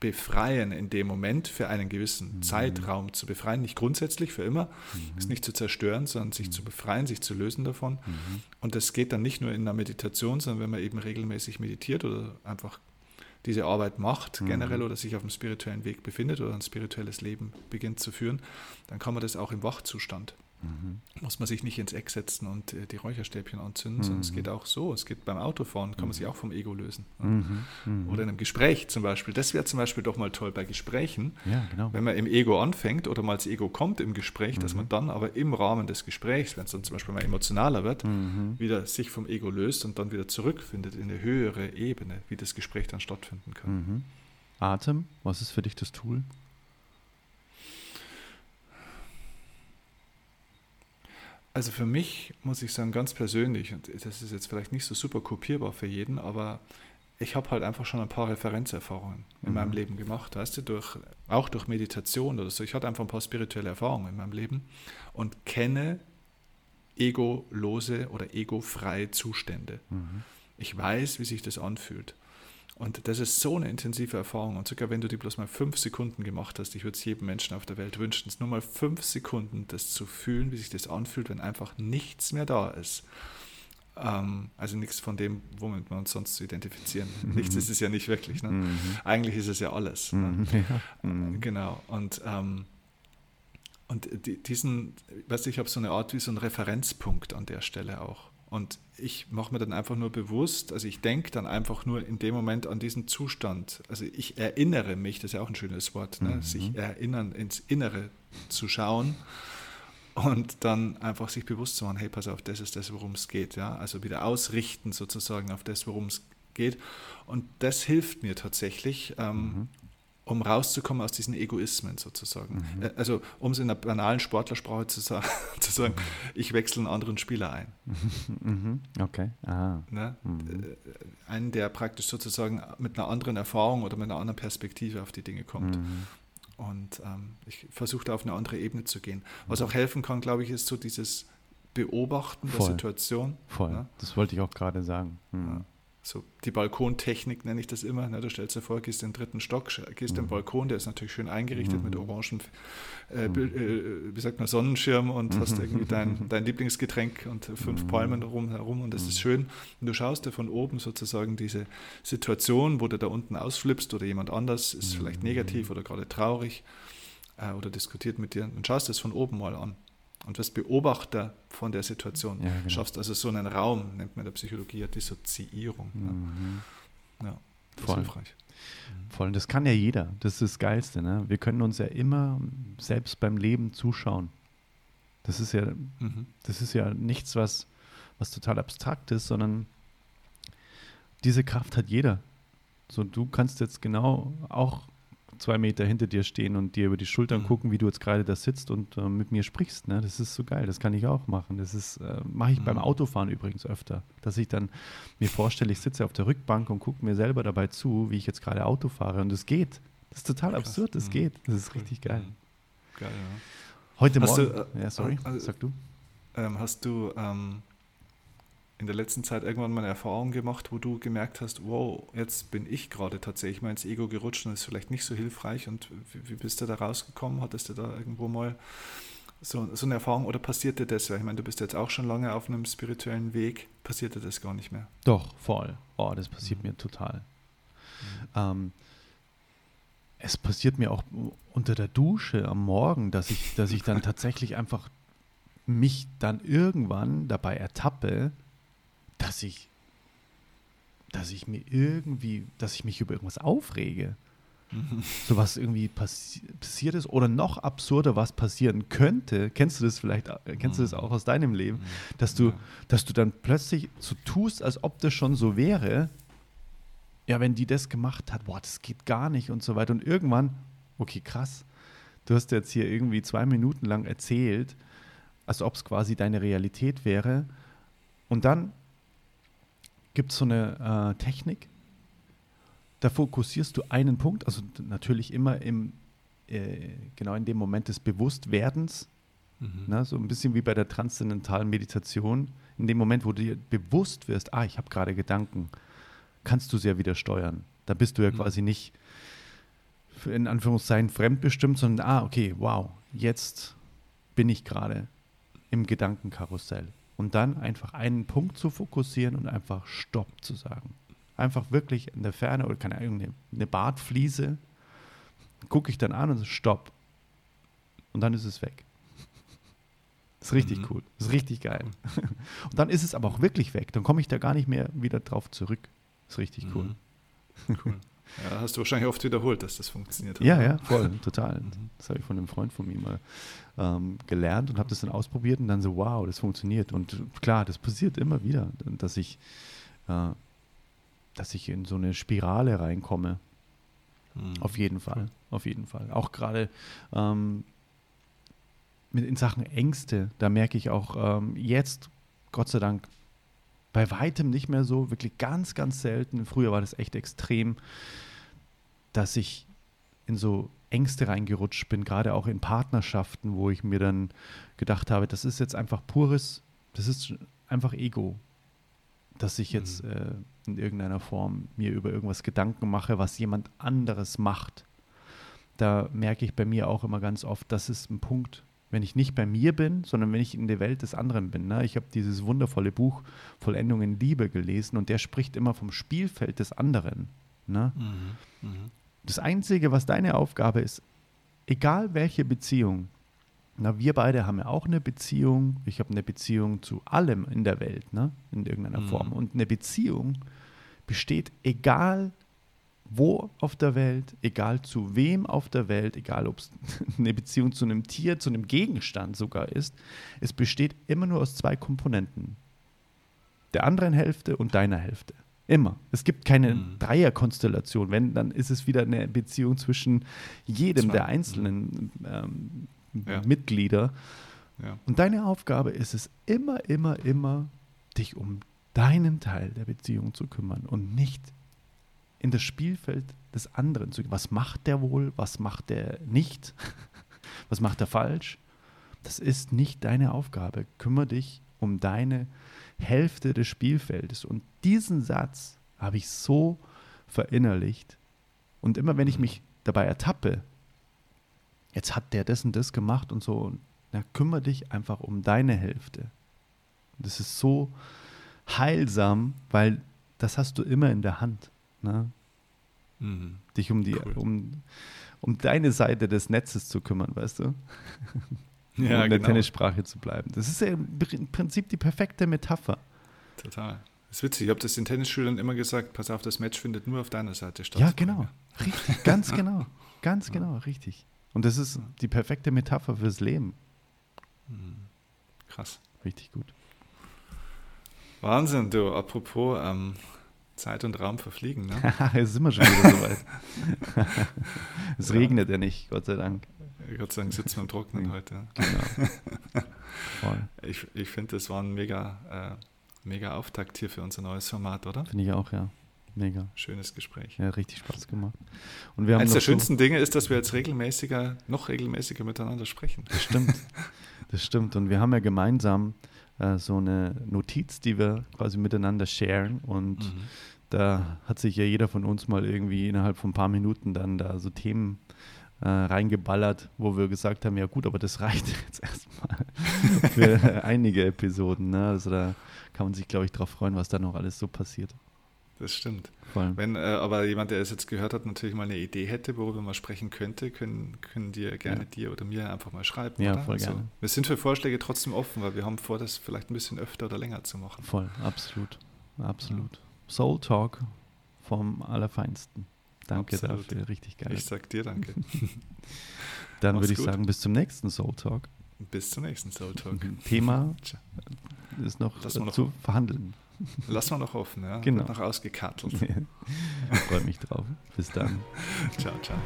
befreien in dem Moment für einen gewissen mhm. Zeitraum zu befreien, nicht grundsätzlich für immer, mhm. ist nicht zu zerstören, sondern sich mhm. zu befreien, sich zu lösen davon. Mhm. Und das geht dann nicht nur in der Meditation, sondern wenn man eben regelmäßig meditiert oder einfach diese Arbeit macht, mhm. generell oder sich auf dem spirituellen Weg befindet oder ein spirituelles Leben beginnt zu führen, dann kann man das auch im Wachzustand. Mhm. Muss man sich nicht ins Eck setzen und äh, die Räucherstäbchen anzünden, mhm. sondern es mhm. geht auch so. Es geht beim Autofahren, kann man sich mhm. auch vom Ego lösen. Mhm. mhm. Oder in einem Gespräch zum Beispiel. Das wäre zum Beispiel doch mal toll bei Gesprächen, ja, genau. wenn man im Ego anfängt oder mal das Ego kommt im Gespräch, dass man dann aber im Rahmen des Gesprächs, wenn es dann zum Beispiel mal emotionaler wird, wieder sich vom Ego löst und dann wieder zurückfindet in eine höhere Ebene, wie das Gespräch dann stattfinden kann. Atem, was ist für dich das Tool? Also für mich muss ich sagen, ganz persönlich, und das ist jetzt vielleicht nicht so super kopierbar für jeden, aber ich habe halt einfach schon ein paar Referenzerfahrungen in mhm. meinem Leben gemacht, weißt du, durch, auch durch Meditation oder so. Ich hatte einfach ein paar spirituelle Erfahrungen in meinem Leben und kenne egolose oder egofreie Zustände. Mhm. Ich weiß, wie sich das anfühlt. Und das ist so eine intensive Erfahrung. Und sogar wenn du die bloß mal fünf Sekunden gemacht hast, ich würde es jedem Menschen auf der Welt wünschen, es nur mal fünf Sekunden, das zu fühlen, wie sich das anfühlt, wenn einfach nichts mehr da ist. Ähm, also nichts von dem, womit wir uns sonst zu identifizieren. Mhm. (laughs) Nichts ist es ja nicht wirklich. Ne? Mhm. Eigentlich ist es ja alles. Ne? Mhm. (laughs) Ja. Mhm. Genau. Und ähm, und diesen, weißt du, ich habe so eine Art wie so einen Referenzpunkt an der Stelle auch. Und ich mache mir dann einfach nur bewusst, also ich denke dann einfach nur in dem Moment an diesen Zustand. Also ich erinnere mich, das ist ja auch ein schönes Wort, ne? Mhm. sich erinnern, ins Innere zu schauen und dann einfach sich bewusst zu machen, hey, pass auf, das ist das, worum es geht. Ja? Also wieder ausrichten sozusagen auf das, worum es geht. Und das hilft mir tatsächlich, ähm, mhm um rauszukommen aus diesen Egoismen sozusagen. Mhm. Also um es in einer banalen Sportlersprache zu sagen, (laughs) zu sagen mhm. ich wechsle einen anderen Spieler ein. Mhm. Okay. Ah. Ne? Mhm. Äh, einen, der praktisch sozusagen mit einer anderen Erfahrung oder mit einer anderen Perspektive auf die Dinge kommt. Mhm. Und ähm, ich versuche da auf eine andere Ebene zu gehen. Was auch helfen kann, glaube ich, ist so dieses Beobachten Voll. der Situation. Voll. Ne? Das wollte ich auch gerade sagen. Mhm. Ja so die Balkontechnik nenne ich das immer. Ne? Du stellst dir vor, gehst in den dritten Stock, gehst mhm. den Balkon, der ist natürlich schön eingerichtet mhm. mit orangen, äh, mhm. äh, wie sagt man, Sonnenschirm und mhm. hast irgendwie dein, (laughs) dein Lieblingsgetränk und fünf mhm. Palmen drumherum und das ist mhm. schön. Und du schaust dir von oben sozusagen diese Situation, wo du da unten ausflippst oder jemand anders ist vielleicht negativ oder gerade traurig äh, oder diskutiert mit dir und schaust es von oben mal an und wirst Beobachter von der Situation. Ja, genau. Schaffst also so einen Raum, nennt man in der Psychologie Dissoziierung. Mhm. Ja, das Voll. ist hilfreich. Mhm. Voll. Das kann ja jeder. Das ist das Geilste. Ne? Wir können uns ja immer selbst beim Leben zuschauen. Das ist ja, mhm. das ist ja nichts, was, was total abstrakt ist, sondern diese Kraft hat jeder. So, du kannst jetzt genau auch zwei Meter hinter dir stehen und dir über die Schultern mhm. gucken, wie du jetzt gerade da sitzt und äh, mit mir sprichst. Ne? Das ist so geil, das kann ich auch machen. Das ist, äh, mache ich mhm. beim Autofahren übrigens öfter, dass ich dann mir vorstelle, ich sitze auf der Rückbank und gucke mir selber dabei zu, wie ich jetzt gerade Auto fahre und es geht. Das ist total Krass. absurd, das mhm. geht. Das ist richtig geil. Mhm. Geil, ja. Heute hast Morgen, du, äh, ja, sorry, also, sag du. Ähm, hast du ähm, in der letzten Zeit irgendwann mal eine Erfahrung gemacht, wo du gemerkt hast, wow, jetzt bin ich gerade tatsächlich mal ins Ego gerutscht und ist vielleicht nicht so hilfreich und wie, wie bist du da rausgekommen? Hattest du da irgendwo mal so, so eine Erfahrung oder passierte das? Weil ich meine, du bist jetzt auch schon lange auf einem spirituellen Weg, passierte das gar nicht mehr? Doch, voll. Oh, das passiert mhm. mir total. Mhm. Ähm, es passiert mir auch unter der Dusche am Morgen, dass ich, dass ich dann tatsächlich einfach mich dann irgendwann dabei ertappe, dass ich, dass ich mir irgendwie, dass ich mich über irgendwas aufrege. Mhm. (laughs) So was irgendwie passi passiert ist oder noch absurder, was passieren könnte. Kennst du das vielleicht, äh, kennst du das mhm. auch aus deinem Leben, mhm. dass du, ja. dass du dann plötzlich so tust, als ob das schon so wäre. Ja, wenn die das gemacht hat, boah, das geht gar nicht und so weiter. Und irgendwann, okay, krass, du hast jetzt hier irgendwie zwei Minuten lang erzählt, als ob es quasi deine Realität wäre. Und dann gibt es so eine äh, Technik, da fokussierst du einen Punkt, also natürlich immer im, äh, genau in dem Moment des Bewusstwerdens, mhm. ne, so ein bisschen wie bei der transzendentalen Meditation. In dem Moment, wo du dir bewusst wirst, ah, ich habe gerade Gedanken, kannst du sie ja wieder steuern. Da bist du ja mhm. quasi nicht in Anführungszeichen fremdbestimmt, sondern ah, okay, wow, jetzt bin ich gerade im Gedankenkarussell und dann einfach einen Punkt zu fokussieren und einfach Stopp zu sagen. Einfach wirklich in der Ferne oder keine Ahnung, eine, eine Bartfliese, gucke ich dann an und so, Stopp. Und dann ist es weg. Das (laughs) ist richtig mhm. cool. Das ist richtig geil. (laughs) Und dann ist es aber auch wirklich weg. Dann komme ich da gar nicht mehr wieder drauf zurück. Das ist richtig cool. Mhm. Cool. (laughs) Ja, hast du wahrscheinlich oft wiederholt, dass das funktioniert. Hat. Ja, ja, voll, (laughs) total. Das habe ich von einem Freund von mir mal ähm, gelernt und habe das dann ausprobiert und dann so, wow, das funktioniert. Und klar, das passiert immer wieder, dass ich, äh, dass ich in so eine Spirale reinkomme. Mhm. Auf jeden Fall, auf jeden Fall. Auch gerade ähm, in Sachen Ängste, da merke ich auch ähm, jetzt, Gott sei Dank, bei weitem nicht mehr so, wirklich ganz, ganz selten. Früher war das echt extrem, dass ich in so Ängste reingerutscht bin, gerade auch in Partnerschaften, wo ich mir dann gedacht habe, das ist jetzt einfach pures, das ist einfach Ego, dass ich jetzt mhm. äh, in irgendeiner Form mir über irgendwas Gedanken mache, was jemand anderes macht. Da merke ich bei mir auch immer ganz oft, das ist ein Punkt, wenn ich nicht bei mir bin, sondern wenn ich in der Welt des anderen bin. Ne? Ich habe dieses wundervolle Buch Vollendung in Liebe gelesen und der spricht immer vom Spielfeld des anderen. Ne? Mhm. Mhm. Das Einzige, was deine Aufgabe ist, egal welche Beziehung, na, wir beide haben ja auch eine Beziehung, ich habe eine Beziehung zu allem in der Welt, ne? in irgendeiner mhm. Form. Und eine Beziehung besteht egal wo auf der Welt, egal zu wem auf der Welt, egal ob es (laughs) eine Beziehung zu einem Tier, zu einem Gegenstand sogar ist, es besteht immer nur aus zwei Komponenten. Der anderen Hälfte und deiner Hälfte. Immer. Es gibt keine mhm. Dreierkonstellation. Wenn, dann ist es wieder eine Beziehung zwischen jedem Zwei. der einzelnen ähm, ja. Mitglieder. Ja. Und deine Aufgabe ist es immer, immer, immer, dich um deinen Teil der Beziehung zu kümmern und nicht in das Spielfeld des anderen zu gehen. Was macht der wohl? Was macht der nicht? (laughs) was macht er falsch? Das ist nicht deine Aufgabe. Kümmere dich um deine Hälfte des Spielfeldes. Und diesen Satz, habe ich so verinnerlicht. Und immer wenn ich mich dabei ertappe, jetzt hat der das und das gemacht und so, na, kümmere dich einfach um deine Hälfte. Das ist so heilsam, weil das hast du immer in der Hand. Ne? Mhm. Dich um die, cool. um, um deine Seite des Netzes zu kümmern, weißt du? (laughs) Ja, um in der genau. Tennissprache zu bleiben. Das ist ja im Prinzip die perfekte Metapher. Total. Das ist witzig, ich habe das den Tennisschülern immer gesagt, pass auf, das Match findet nur auf deiner Seite statt. Ja, genau. Richtig, ganz genau. Ganz (laughs) genau, richtig. Und das ist die perfekte Metapher fürs Leben. Mhm. Krass. Richtig gut. Wahnsinn, du. Apropos ähm, Zeit und Raum verfliegen. Ne? (laughs) Jetzt sind wir schon wieder soweit. (laughs) es ja. regnet ja nicht, Gott sei Dank. Gott sei Dank sitzen wir im Trocknen heute. Genau. (laughs) Voll. Ich, ich finde, das war ein mega, äh, mega Auftakt hier für unser neues Format, oder? Finde ich auch, ja. Mega. Schönes Gespräch. Ja, richtig Spaß gemacht. Und wir haben Eines der schönsten so Dinge ist, dass wir jetzt regelmäßiger, noch regelmäßiger miteinander sprechen. Das stimmt. Das stimmt. Und wir haben ja gemeinsam äh, so eine Notiz, die wir quasi miteinander sharen. Und mhm. da hat sich ja jeder von uns mal irgendwie innerhalb von ein paar Minuten dann da so Themen äh, reingeballert, wo wir gesagt haben, ja gut, aber das reicht (laughs) jetzt erstmal für (laughs) einige Episoden. Ne? Also da kann man sich, glaube ich, darauf freuen, was da noch alles so passiert. Das stimmt. Voll. Wenn äh, aber jemand, der es jetzt gehört hat, natürlich mal eine Idee hätte, worüber man sprechen könnte, können, können dir gerne ja. dir oder mir einfach mal schreiben. Ja, oder? voll also, gerne. Wir sind für Vorschläge trotzdem offen, weil wir haben vor, das vielleicht ein bisschen öfter oder länger zu machen. Voll, absolut. Absolut. Ja. Soul Talk vom Allerfeinsten. Danke absolut. dafür, richtig geil. Ich sag dir danke. (laughs) Dann würde ich gut. sagen, bis zum nächsten Soul Talk. Bis zum nächsten Soul Talk. Thema (laughs) ist noch, noch zu verhandeln. (laughs) Lass mal noch offen, ja. Genau. Wird noch ausgekattelt. (laughs) Freue mich drauf. Bis dann. (laughs) ciao, ciao.